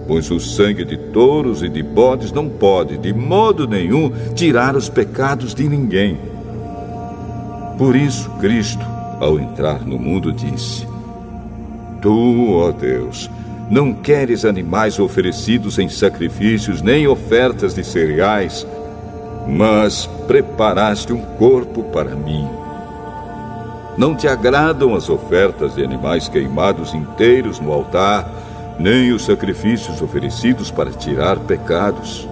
A: pois o sangue de touros e de bodes não pode, de modo nenhum, tirar os pecados de ninguém. Por isso, Cristo, ao entrar no mundo, disse: Tu, ó Deus, não queres animais oferecidos em sacrifícios, nem ofertas de cereais, mas preparaste um corpo para mim. Não te agradam as ofertas de animais queimados inteiros no altar, nem os sacrifícios oferecidos para tirar pecados.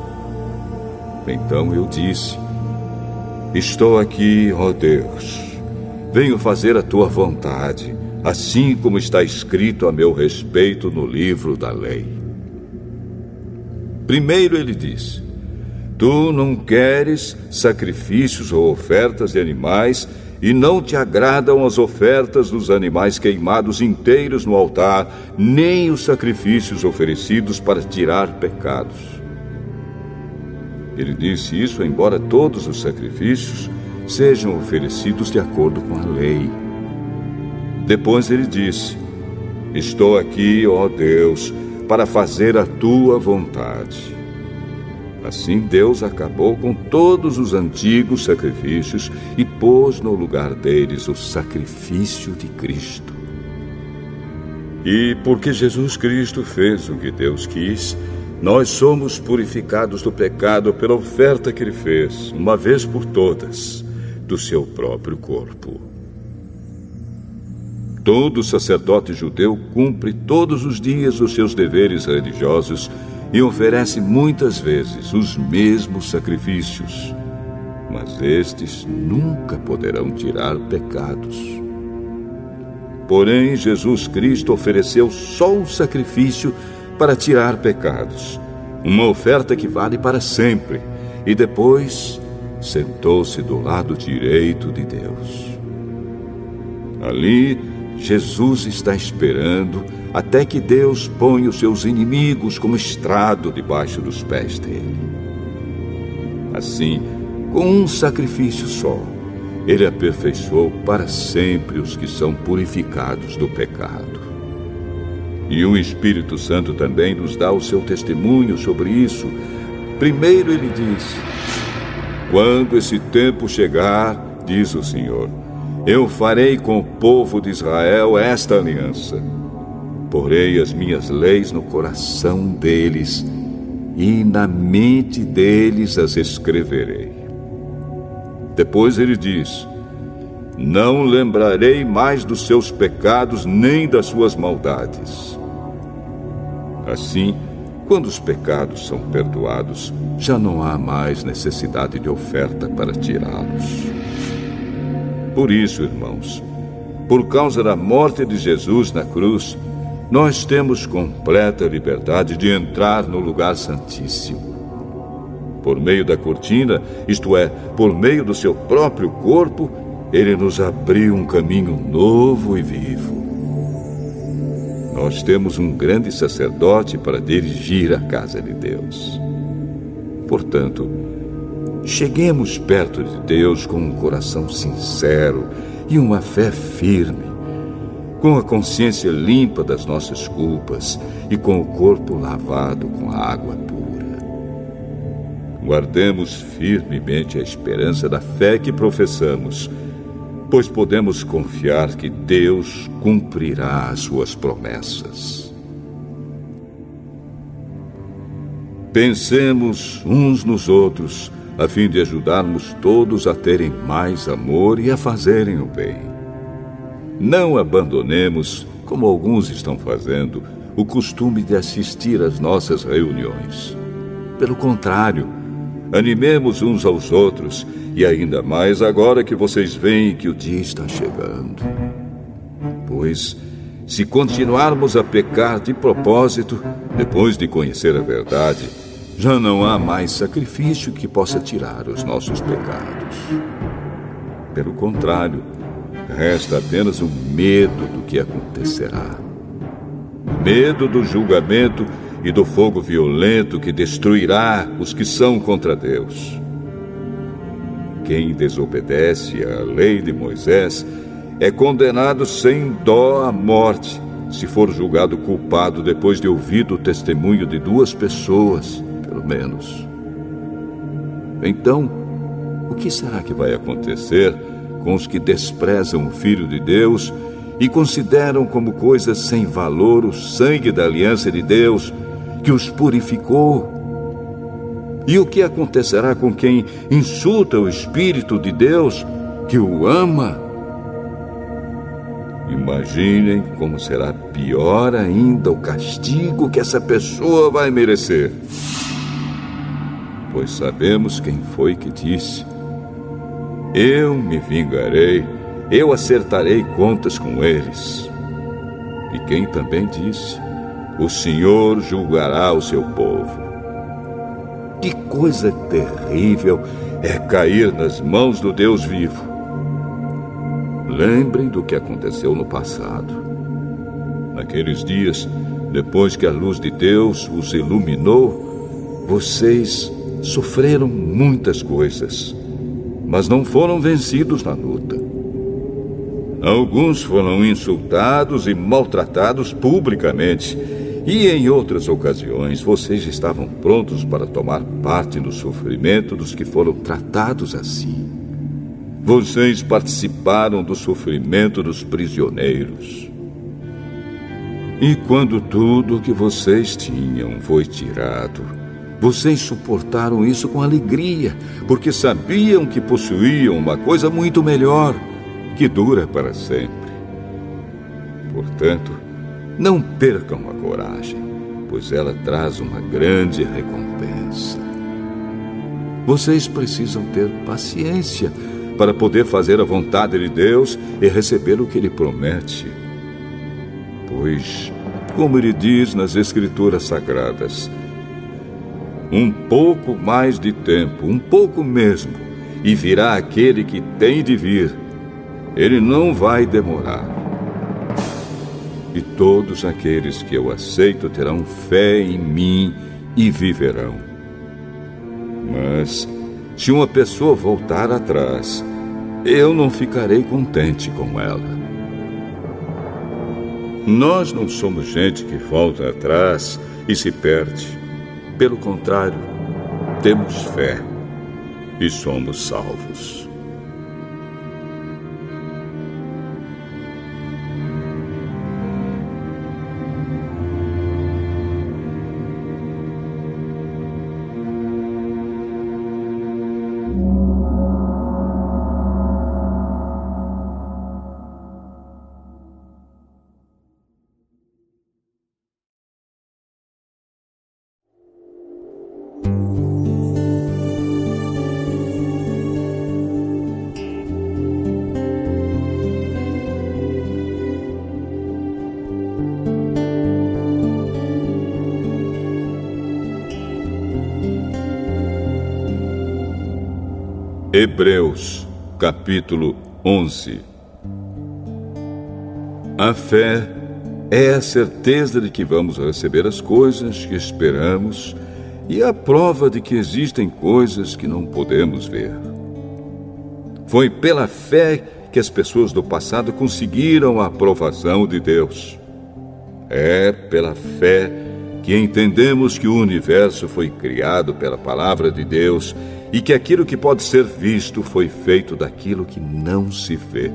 A: Então eu disse: Estou aqui, ó Deus. Venho fazer a tua vontade, assim como está escrito a meu respeito no livro da lei. Primeiro ele disse: Tu não queres sacrifícios ou ofertas de animais e não te agradam as ofertas dos animais queimados inteiros no altar, nem os sacrifícios oferecidos para tirar pecados. Ele disse isso, embora todos os sacrifícios sejam oferecidos de acordo com a lei. Depois ele disse: Estou aqui, ó Deus, para fazer a tua vontade. Assim Deus acabou com todos os antigos sacrifícios e pôs no lugar deles o sacrifício de Cristo. E porque Jesus Cristo fez o que Deus quis, nós somos purificados do pecado pela oferta que ele fez, uma vez por todas, do seu próprio corpo. Todo sacerdote judeu cumpre todos os dias os seus deveres religiosos e oferece muitas vezes os mesmos sacrifícios, mas estes nunca poderão tirar pecados. Porém, Jesus Cristo ofereceu só um sacrifício para tirar pecados, uma oferta que vale para sempre, e depois sentou-se do lado direito de Deus. Ali, Jesus está esperando até que Deus ponha os seus inimigos como estrado debaixo dos pés dele. Assim, com um sacrifício só, ele aperfeiçoou para sempre os que são purificados do pecado. E o Espírito Santo também nos dá o seu testemunho sobre isso. Primeiro ele diz: Quando esse tempo chegar, diz o Senhor, eu farei com o povo de Israel esta aliança. Porei as minhas leis no coração deles e na mente deles as escreverei. Depois ele diz: Não lembrarei mais dos seus pecados nem das suas maldades. Assim, quando os pecados são perdoados, já não há mais necessidade de oferta para tirá-los. Por isso, irmãos, por causa da morte de Jesus na cruz, nós temos completa liberdade de entrar no lugar santíssimo. Por meio da cortina, isto é, por meio do seu próprio corpo, ele nos abriu um caminho novo e vivo. Nós temos um grande sacerdote para dirigir a casa de Deus. Portanto, cheguemos perto de Deus com um coração sincero e uma fé firme com a consciência limpa das nossas culpas e com o corpo lavado com a água pura. Guardemos firmemente a esperança da fé que professamos, pois podemos confiar que Deus cumprirá as suas promessas. Pensemos uns nos outros, a fim de ajudarmos todos a terem mais amor e a fazerem o bem. Não abandonemos, como alguns estão fazendo, o costume de assistir às nossas reuniões. Pelo contrário, animemos uns aos outros, e ainda mais agora que vocês veem que o dia está chegando. Pois, se continuarmos a pecar de propósito, depois de conhecer a verdade, já não há mais sacrifício que possa tirar os nossos pecados. Pelo contrário, Resta apenas o medo do que acontecerá. Medo do julgamento e do fogo violento que destruirá os que são contra Deus. Quem desobedece à lei de Moisés é condenado sem dó à morte, se for julgado culpado depois de ouvido o testemunho de duas pessoas, pelo menos. Então, o que será que vai acontecer? com os que desprezam o Filho de Deus e consideram como coisa sem valor o sangue da aliança de Deus que os purificou. E o que acontecerá com quem insulta o Espírito de Deus que o ama? Imaginem como será pior ainda o castigo que essa pessoa vai merecer. Pois sabemos quem foi que disse: eu me vingarei, eu acertarei contas com eles. E quem também disse: O Senhor julgará o seu povo. Que coisa terrível é cair nas mãos do Deus vivo. Lembrem do que aconteceu no passado. Naqueles dias, depois que a luz de Deus os iluminou, vocês sofreram muitas coisas mas não foram vencidos na luta. Alguns foram insultados e maltratados publicamente, e em outras ocasiões vocês estavam prontos para tomar parte no sofrimento dos que foram tratados assim. Vocês participaram do sofrimento dos prisioneiros. E quando tudo que vocês tinham foi tirado, vocês suportaram isso com alegria, porque sabiam que possuíam uma coisa muito melhor, que dura para sempre. Portanto, não percam a coragem, pois ela traz uma grande recompensa. Vocês precisam ter paciência para poder fazer a vontade de Deus e receber o que Ele promete. Pois, como Ele diz nas Escrituras Sagradas, um pouco mais de tempo, um pouco mesmo, e virá aquele que tem de vir. Ele não vai demorar. E todos aqueles que eu aceito terão fé em mim e viverão. Mas, se uma pessoa voltar atrás, eu não ficarei contente com ela. Nós não somos gente que volta atrás e se perde. Pelo contrário, temos fé e somos salvos. Hebreus, capítulo 11 A fé é a certeza de que vamos receber as coisas que esperamos e a prova de que existem coisas que não podemos ver. Foi pela fé que as pessoas do passado conseguiram a aprovação de Deus. É pela fé que entendemos que o universo foi criado pela palavra de Deus e que aquilo que pode ser visto foi feito daquilo que não se vê.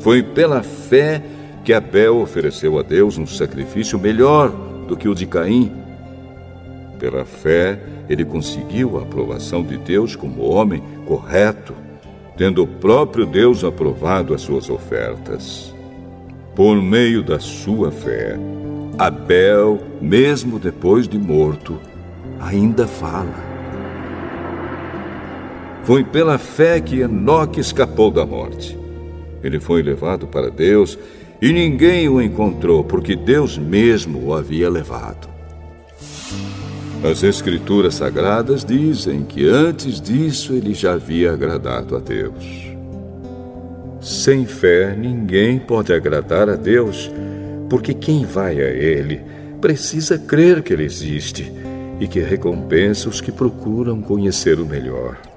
A: Foi pela fé que Abel ofereceu a Deus um sacrifício melhor do que o de Caim. Pela fé, ele conseguiu a aprovação de Deus como homem correto, tendo o próprio Deus aprovado as suas ofertas. Por meio da sua fé, Abel, mesmo depois de morto, ainda fala. Foi pela fé que Enoque escapou da morte. Ele foi levado para Deus e ninguém o encontrou, porque Deus mesmo o havia levado. As Escrituras Sagradas dizem que antes disso ele já havia agradado a Deus. Sem fé, ninguém pode agradar a Deus, porque quem vai a Ele precisa crer que Ele existe e que recompensa os que procuram conhecer o melhor.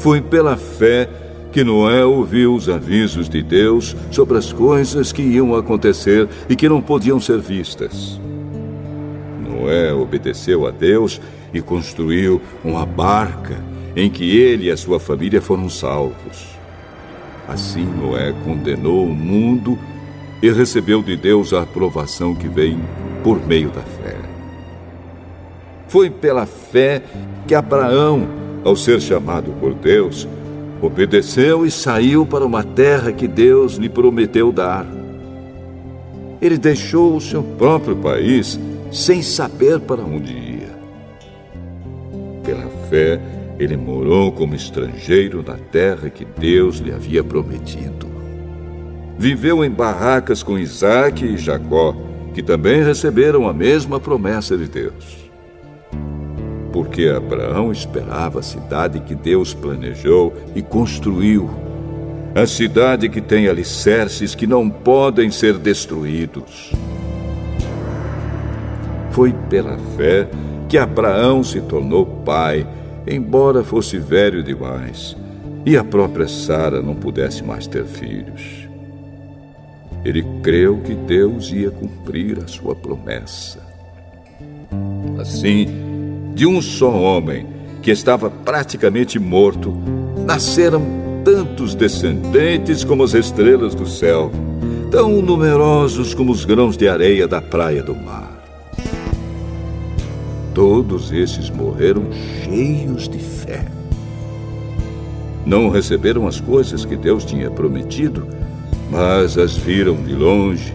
A: Foi pela fé que Noé ouviu os avisos de Deus sobre as coisas que iam acontecer e que não podiam ser vistas. Noé obedeceu a Deus e construiu uma barca em que ele e a sua família foram salvos. Assim, Noé condenou o mundo e recebeu de Deus a aprovação que vem por meio da fé. Foi pela fé que Abraão ao ser chamado por Deus, obedeceu e saiu para uma terra que Deus lhe prometeu dar. Ele deixou o seu próprio país sem saber para onde ia. Pela fé, ele morou como estrangeiro na terra que Deus lhe havia prometido. Viveu em barracas com Isaac e Jacó, que também receberam a mesma promessa de Deus porque Abraão esperava a cidade que Deus planejou e construiu. A cidade que tem alicerces que não podem ser destruídos. Foi pela fé que Abraão se tornou pai, embora fosse velho demais, e a própria Sara não pudesse mais ter filhos. Ele creu que Deus ia cumprir a sua promessa. Assim, de um só homem, que estava praticamente morto, nasceram tantos descendentes como as estrelas do céu, tão numerosos como os grãos de areia da praia do mar. Todos esses morreram cheios de fé. Não receberam as coisas que Deus tinha prometido, mas as viram de longe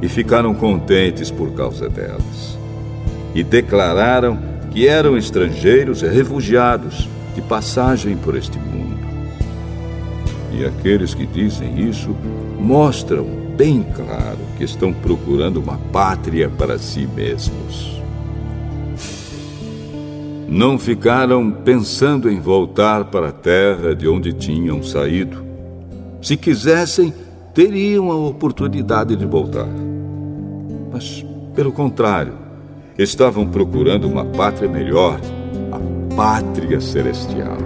A: e ficaram contentes por causa delas. E declararam que eram estrangeiros e refugiados de passagem por este mundo. E aqueles que dizem isso mostram bem claro que estão procurando uma pátria para si mesmos. Não ficaram pensando em voltar para a terra de onde tinham saído. Se quisessem, teriam a oportunidade de voltar. Mas, pelo contrário, estavam procurando uma pátria melhor, a pátria celestial.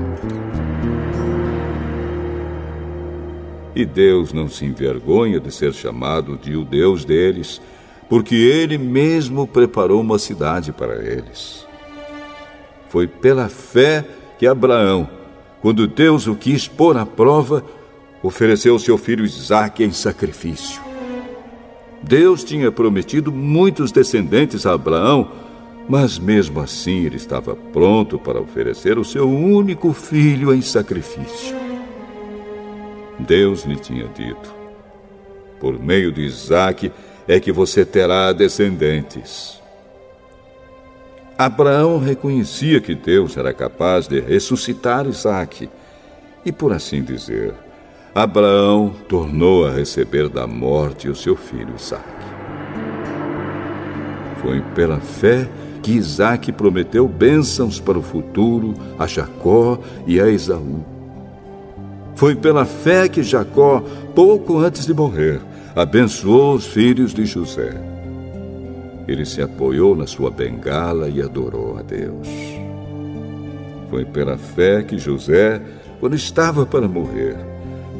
A: E Deus não se envergonha de ser chamado de o Deus deles, porque ele mesmo preparou uma cidade para eles. Foi pela fé que Abraão, quando Deus o quis pôr à prova, ofereceu seu filho Isaque em sacrifício. Deus tinha prometido muitos descendentes a Abraão, mas mesmo assim ele estava pronto para oferecer o seu único filho em sacrifício. Deus lhe tinha dito: Por meio de Isaque é que você terá descendentes. Abraão reconhecia que Deus era capaz de ressuscitar Isaque, e por assim dizer, Abraão tornou a receber da morte o seu filho Isaque. Foi pela fé que Isaque prometeu bênçãos para o futuro a Jacó e a Esaú. Foi pela fé que Jacó, pouco antes de morrer, abençoou os filhos de José. Ele se apoiou na sua bengala e adorou a Deus. Foi pela fé que José, quando estava para morrer,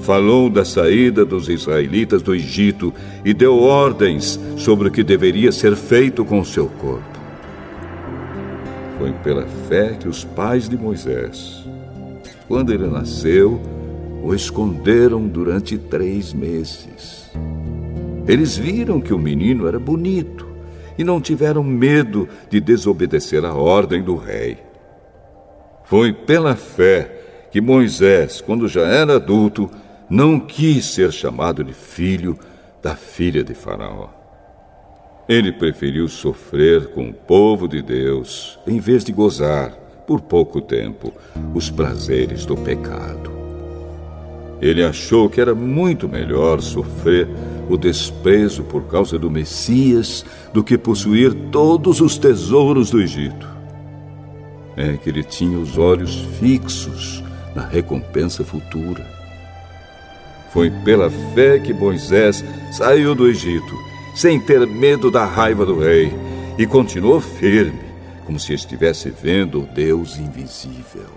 A: falou da saída dos israelitas do Egito e deu ordens sobre o que deveria ser feito com seu corpo. Foi pela fé que os pais de Moisés, quando ele nasceu, o esconderam durante três meses. Eles viram que o menino era bonito e não tiveram medo de desobedecer a ordem do rei. Foi pela fé que Moisés, quando já era adulto, não quis ser chamado de filho da filha de Faraó. Ele preferiu sofrer com o povo de Deus em vez de gozar, por pouco tempo, os prazeres do pecado. Ele achou que era muito melhor sofrer o desprezo por causa do Messias do que possuir todos os tesouros do Egito. É que ele tinha os olhos fixos na recompensa futura. Foi pela fé que Moisés saiu do Egito, sem ter medo da raiva do rei, e continuou firme, como se estivesse vendo o Deus invisível.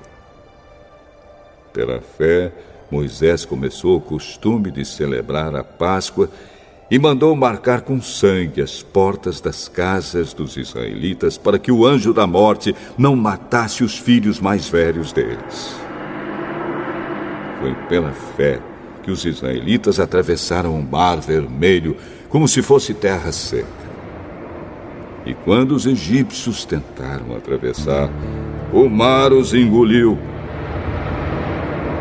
A: Pela fé, Moisés começou o costume de celebrar a Páscoa e mandou marcar com sangue as portas das casas dos israelitas para que o anjo da morte não matasse os filhos mais velhos deles. Foi pela fé que os israelitas atravessaram o Mar Vermelho como se fosse terra seca. E quando os egípcios tentaram atravessar, o mar os engoliu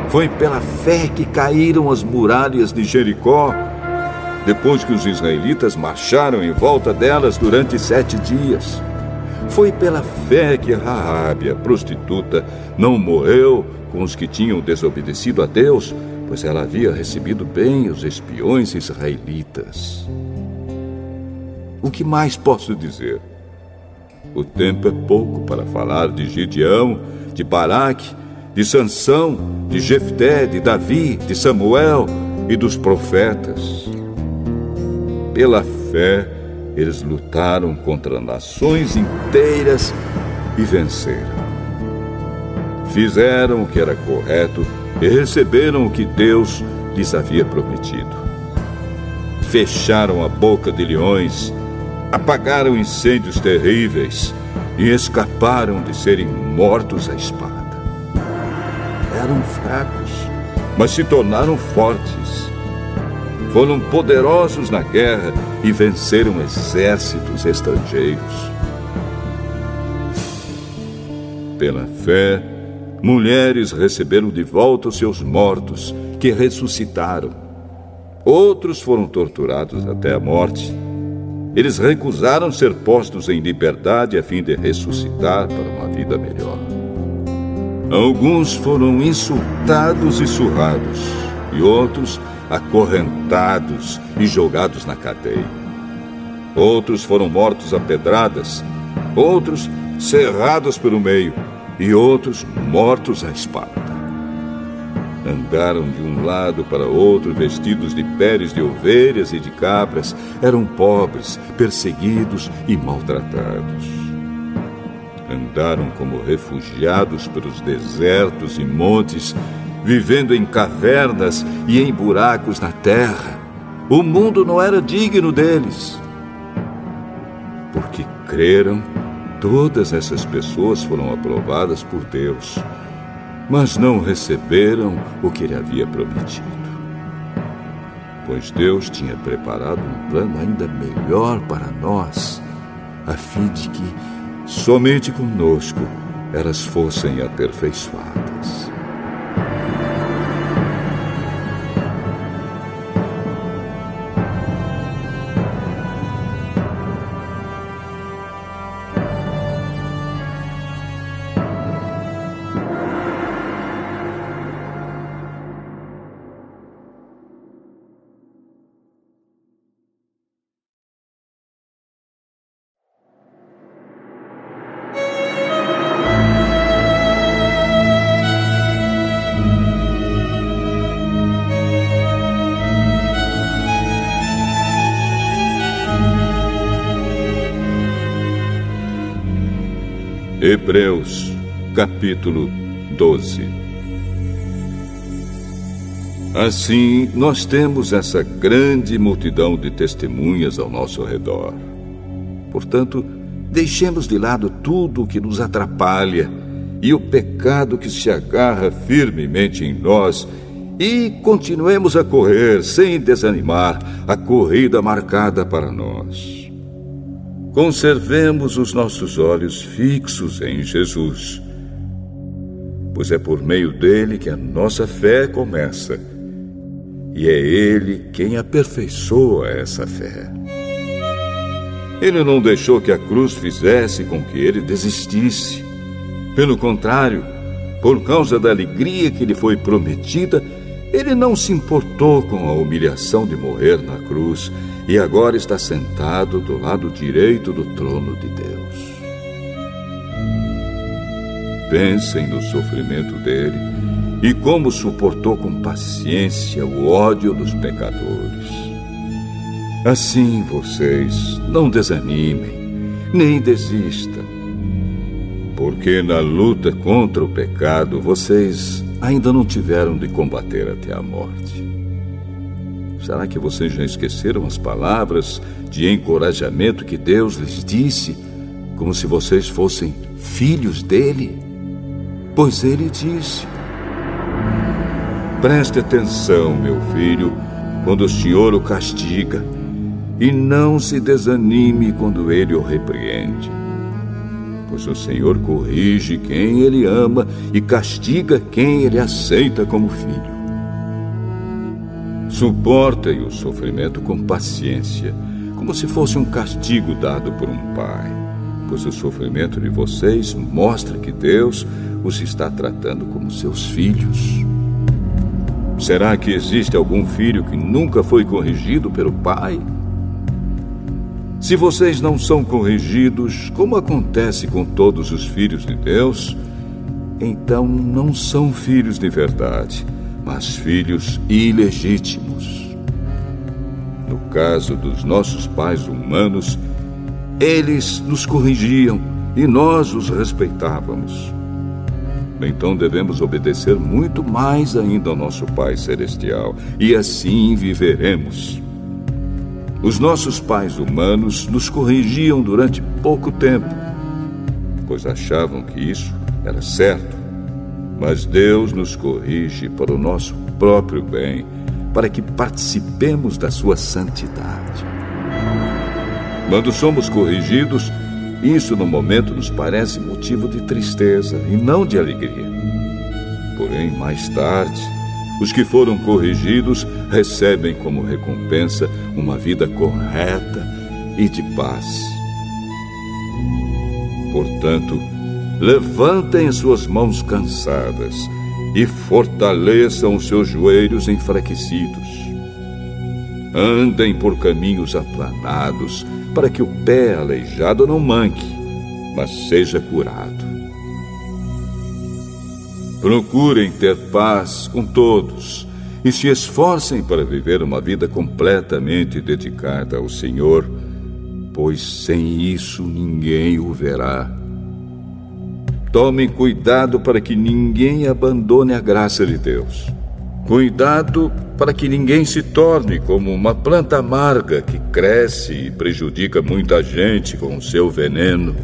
A: foi pela fé que caíram as muralhas de Jericó, depois que os israelitas marcharam em volta delas durante sete dias. Foi pela fé que Raabe, a prostituta, não morreu com os que tinham desobedecido a Deus, pois ela havia recebido bem os espiões israelitas. O que mais posso dizer? O tempo é pouco para falar de Gideão, de Baraque de Sansão, de Jefté, de Davi, de Samuel e dos profetas. Pela fé, eles lutaram contra nações inteiras e venceram. Fizeram o que era correto e receberam o que Deus lhes havia prometido. Fecharam a boca de leões, apagaram incêndios terríveis e escaparam de serem mortos à espada eram fracos, mas se tornaram fortes. Foram poderosos na guerra e venceram exércitos estrangeiros. Pela fé, mulheres receberam de volta os seus mortos, que ressuscitaram. Outros foram torturados até a morte. Eles recusaram ser postos em liberdade a fim de ressuscitar para uma vida melhor. Alguns foram insultados e surrados, e outros acorrentados e jogados na cadeia. Outros foram mortos a pedradas, outros cerrados pelo meio, e outros mortos à espada. Andaram de um lado para outro vestidos de peles de ovelhas e de cabras, eram pobres, perseguidos e maltratados andaram como refugiados pelos desertos e montes vivendo em cavernas e em buracos na terra. O mundo não era digno deles. Porque creram, todas essas pessoas foram aprovadas por Deus, mas não receberam o que ele havia prometido. Pois Deus tinha preparado um plano ainda melhor para nós, a fim de que somente conosco elas fossem aperfeiçoadas. Hebreus, capítulo 12. Assim, nós temos essa grande multidão de testemunhas ao nosso redor. Portanto, deixemos de lado tudo o que nos atrapalha e o pecado que se agarra firmemente em nós e continuemos a correr sem desanimar a corrida marcada para nós. Conservemos os nossos olhos fixos em Jesus, pois é por meio dele que a nossa fé começa, e é ele quem aperfeiçoa essa fé. Ele não deixou que a cruz fizesse com que ele desistisse. Pelo contrário, por causa da alegria que lhe foi prometida, ele não se importou com a humilhação de morrer na cruz e agora está sentado do lado direito do trono de Deus. Pensem no sofrimento dele e como suportou com paciência o ódio dos pecadores. Assim vocês não desanimem, nem desistam, porque na luta contra o pecado vocês ainda não tiveram de combater até a morte. Será que vocês já esqueceram as palavras de encorajamento que Deus lhes disse, como se vocês fossem filhos dele? Pois ele disse: Preste atenção, meu filho, quando o Senhor o castiga, e não se desanime quando ele o repreende. Pois o Senhor corrige quem ele ama e castiga quem ele aceita como filho. Suportem o sofrimento com paciência, como se fosse um castigo dado por um pai, pois o sofrimento de vocês mostra que Deus os está tratando como seus filhos. Será que existe algum filho que nunca foi corrigido pelo pai? Se vocês não são corrigidos, como acontece com todos os filhos de Deus, então não são filhos de verdade mas filhos ilegítimos. No caso dos nossos pais humanos, eles nos corrigiam e nós os respeitávamos. Então devemos obedecer muito mais ainda ao nosso Pai Celestial, e assim viveremos. Os nossos pais humanos nos corrigiam durante pouco tempo, pois achavam que isso era certo mas Deus nos corrige para o nosso próprio bem, para que participemos da sua santidade. Quando somos corrigidos, isso no momento nos parece motivo de tristeza e não de alegria. Porém, mais tarde, os que foram corrigidos recebem como recompensa uma vida correta e de paz. Portanto, Levantem suas mãos cansadas e fortaleçam os seus joelhos enfraquecidos. Andem por caminhos aplanados, para que o pé aleijado não manque, mas seja curado. Procurem ter paz com todos e se esforcem para viver uma vida completamente dedicada ao Senhor, pois sem isso ninguém o verá Tomem cuidado para que ninguém abandone a graça de Deus. Cuidado para que ninguém se torne como uma planta amarga que cresce e prejudica muita gente com o seu veneno.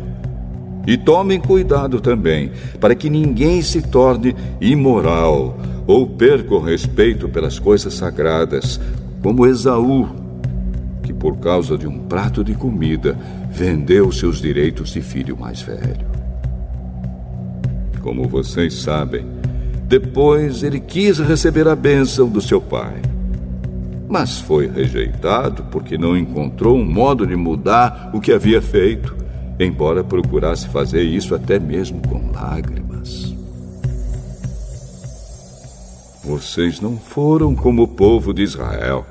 A: E tomem cuidado também para que ninguém se torne imoral ou perca o respeito pelas coisas sagradas, como Esaú, que por causa de um prato de comida vendeu seus direitos de filho mais velho. Como vocês sabem, depois ele quis receber a bênção do seu pai. Mas foi rejeitado porque não encontrou um modo de mudar o que havia feito, embora procurasse fazer isso até mesmo com lágrimas. Vocês não foram como o povo de Israel.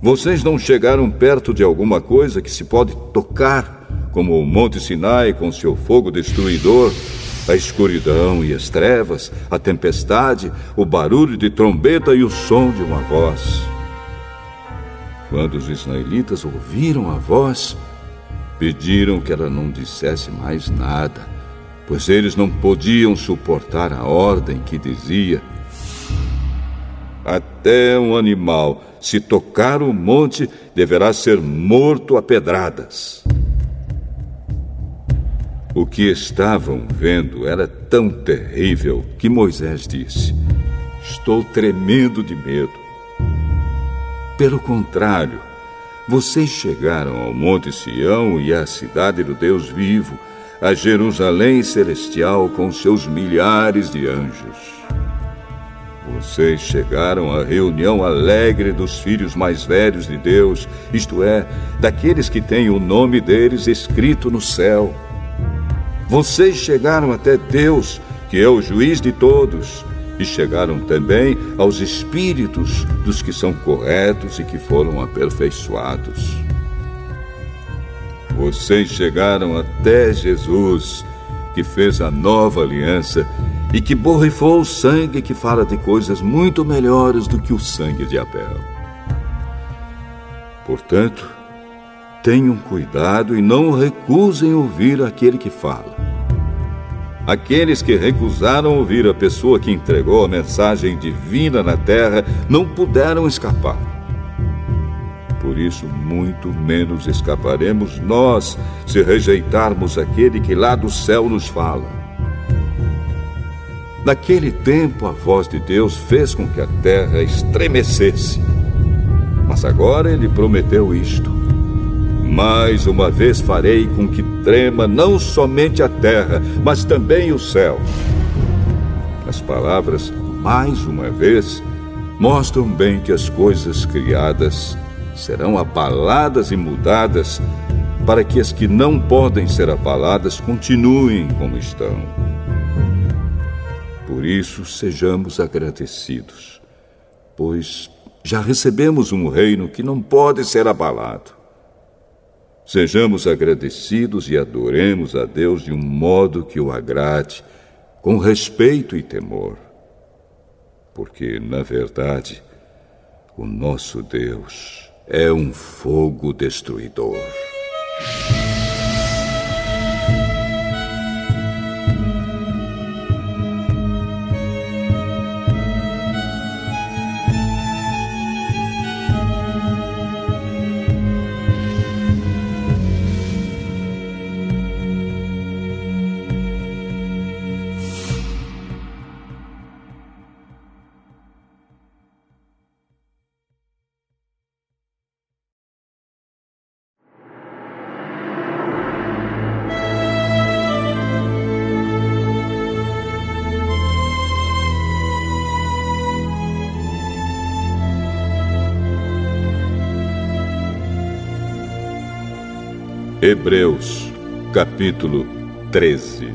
A: Vocês não chegaram perto de alguma coisa que se pode tocar, como o Monte Sinai com seu fogo destruidor, a escuridão e as trevas, a tempestade, o barulho de trombeta e o som de uma voz. Quando os israelitas ouviram a voz, pediram que ela não dissesse mais nada, pois eles não podiam suportar a ordem que dizia: até um animal, se tocar o monte, deverá ser morto a pedradas. O que estavam vendo era tão terrível que Moisés disse: Estou tremendo de medo. Pelo contrário, vocês chegaram ao Monte Sião e à cidade do Deus vivo, a Jerusalém celestial com seus milhares de anjos. Vocês chegaram à reunião alegre dos filhos mais velhos de Deus, isto é, daqueles que têm o nome deles escrito no céu. Vocês chegaram até Deus, que é o juiz de todos, e chegaram também aos espíritos dos que são corretos e que foram aperfeiçoados. Vocês chegaram até Jesus, que fez a nova aliança e que borrifou o sangue que fala de coisas muito melhores do que o sangue de Abel. Portanto, tenham cuidado e não recusem ouvir aquele que fala. Aqueles que recusaram ouvir a pessoa que entregou a mensagem divina na terra não puderam escapar. Por isso, muito menos escaparemos nós se rejeitarmos aquele que lá do céu nos fala. Naquele tempo, a voz de Deus fez com que a terra estremecesse. Mas agora ele prometeu isto: Mais uma vez farei com que trema não somente a terra, mas também o céu. As palavras mais uma vez mostram bem que as coisas criadas serão abaladas e mudadas para que as que não podem ser abaladas continuem como estão. Por isso, sejamos agradecidos, pois já recebemos um reino que não pode ser abalado. Sejamos agradecidos e adoremos a Deus de um modo que o agrade, com respeito e temor. Porque, na verdade, o nosso Deus é um fogo destruidor. Capítulo 13.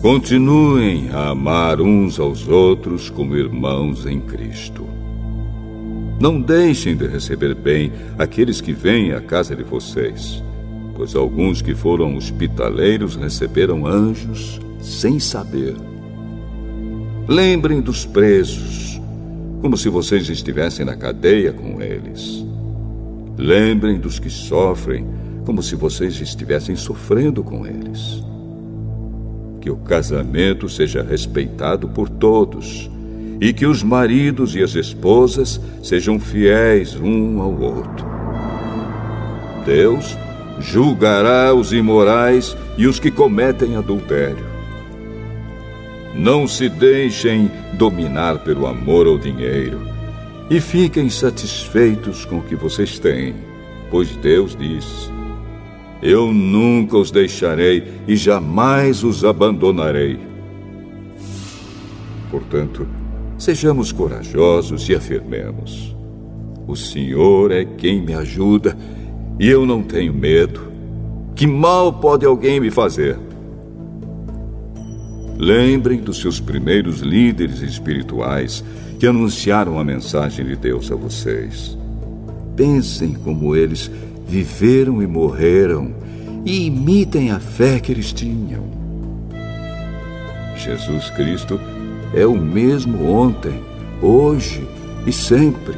A: Continuem a amar uns aos outros como irmãos em Cristo. Não deixem de receber bem aqueles que vêm à casa de vocês, pois alguns que foram hospitaleiros receberam anjos sem saber. Lembrem dos presos, como se vocês estivessem na cadeia com eles. Lembrem dos que sofrem, como se vocês estivessem sofrendo com eles. Que o casamento seja respeitado por todos e que os maridos e as esposas sejam fiéis um ao outro. Deus julgará os imorais e os que cometem adultério. Não se deixem dominar pelo amor ao dinheiro e fiquem satisfeitos com o que vocês têm, pois Deus diz: Eu nunca os deixarei e jamais os abandonarei. Portanto, sejamos corajosos e afirmemos: O Senhor é quem me ajuda e eu não tenho medo. Que mal pode alguém me fazer? Lembrem dos seus primeiros líderes espirituais que anunciaram a mensagem de Deus a vocês. Pensem como eles viveram e morreram e imitem a fé que eles tinham. Jesus Cristo é o mesmo ontem, hoje e sempre.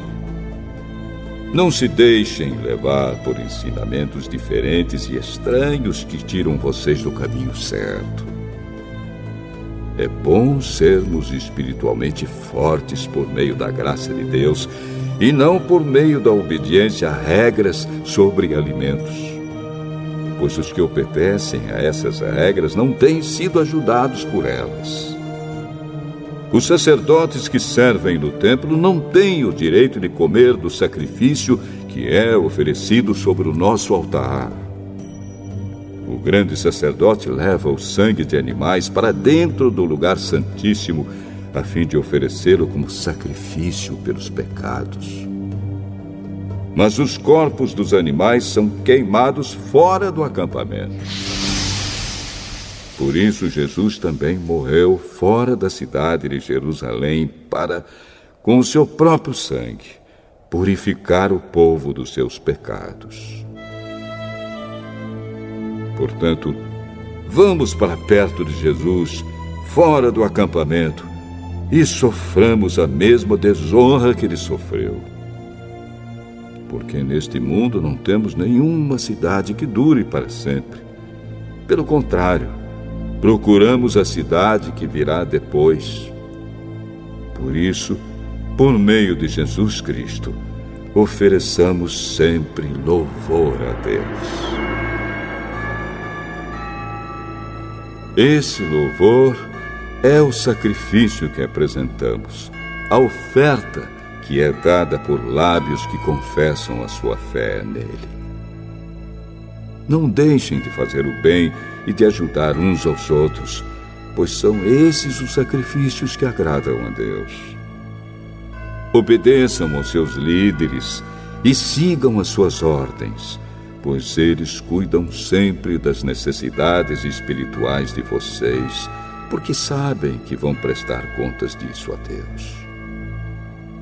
A: Não se deixem levar por ensinamentos diferentes e estranhos que tiram vocês do caminho certo. É bom sermos espiritualmente fortes por meio da graça de Deus e não por meio da obediência a regras sobre alimentos. Pois os que obedecem a essas regras não têm sido ajudados por elas. Os sacerdotes que servem no templo não têm o direito de comer do sacrifício que é oferecido sobre o nosso altar. O grande sacerdote leva o sangue de animais para dentro do lugar santíssimo, a fim de oferecê-lo como sacrifício pelos pecados. Mas os corpos dos animais são queimados fora do acampamento. Por isso, Jesus também morreu fora da cidade de Jerusalém para, com o seu próprio sangue, purificar o povo dos seus pecados. Portanto, vamos para perto de Jesus, fora do acampamento, e soframos a mesma desonra que ele sofreu. Porque neste mundo não temos nenhuma cidade que dure para sempre. Pelo contrário, procuramos a cidade que virá depois. Por isso, por meio de Jesus Cristo, ofereçamos sempre louvor a Deus. Esse louvor é o sacrifício que apresentamos, a oferta que é dada por lábios que confessam a sua fé nele. Não deixem de fazer o bem e de ajudar uns aos outros, pois são esses os sacrifícios que agradam a Deus. Obedeçam aos seus líderes e sigam as suas ordens, pois eles cuidam sempre das necessidades espirituais de vocês, porque sabem que vão prestar contas disso a Deus.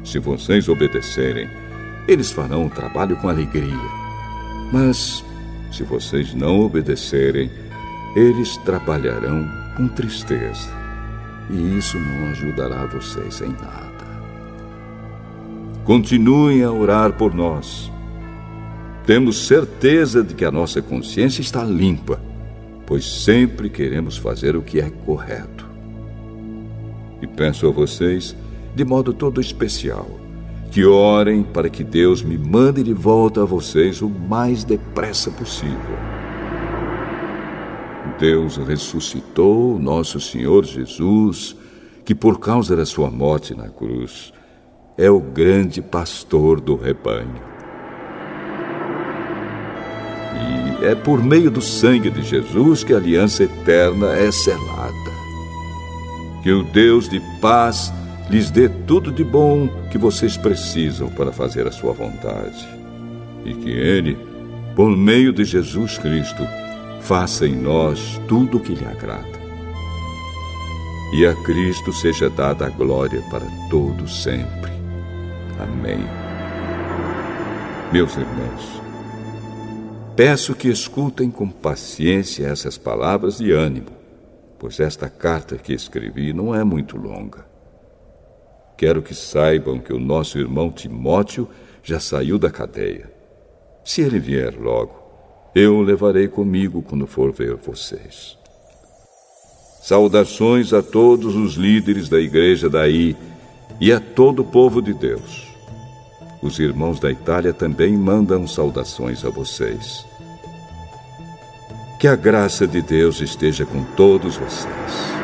A: Se vocês obedecerem, eles farão o trabalho com alegria. Mas se vocês não obedecerem, eles trabalharão com tristeza. E isso não ajudará vocês em nada. Continuem a orar por nós. Temos certeza de que a nossa consciência está limpa, pois sempre queremos fazer o que é correto. E peço a vocês, de modo todo especial, que orem para que Deus me mande de volta a vocês o mais depressa possível. Deus ressuscitou nosso Senhor Jesus, que por causa da sua morte na cruz é o grande pastor do rebanho. É por meio do sangue de Jesus que a aliança eterna é selada. Que o Deus de paz lhes dê tudo de bom que vocês precisam para fazer a sua vontade. E que Ele, por meio de Jesus Cristo, faça em nós tudo o que lhe agrada. E a Cristo seja dada a glória para todo sempre. Amém. Meus irmãos, peço que escutem com paciência essas palavras de ânimo, pois esta carta que escrevi não é muito longa. Quero que saibam que o nosso irmão Timóteo já saiu da cadeia. Se ele vier logo, Eu o levarei comigo quando for ver vocês. Saudações a todos os líderes da igreja daí e a todo o povo de Deus. Os irmãos da Itália também mandam saudações a vocês. Que a graça de Deus esteja com todos vocês.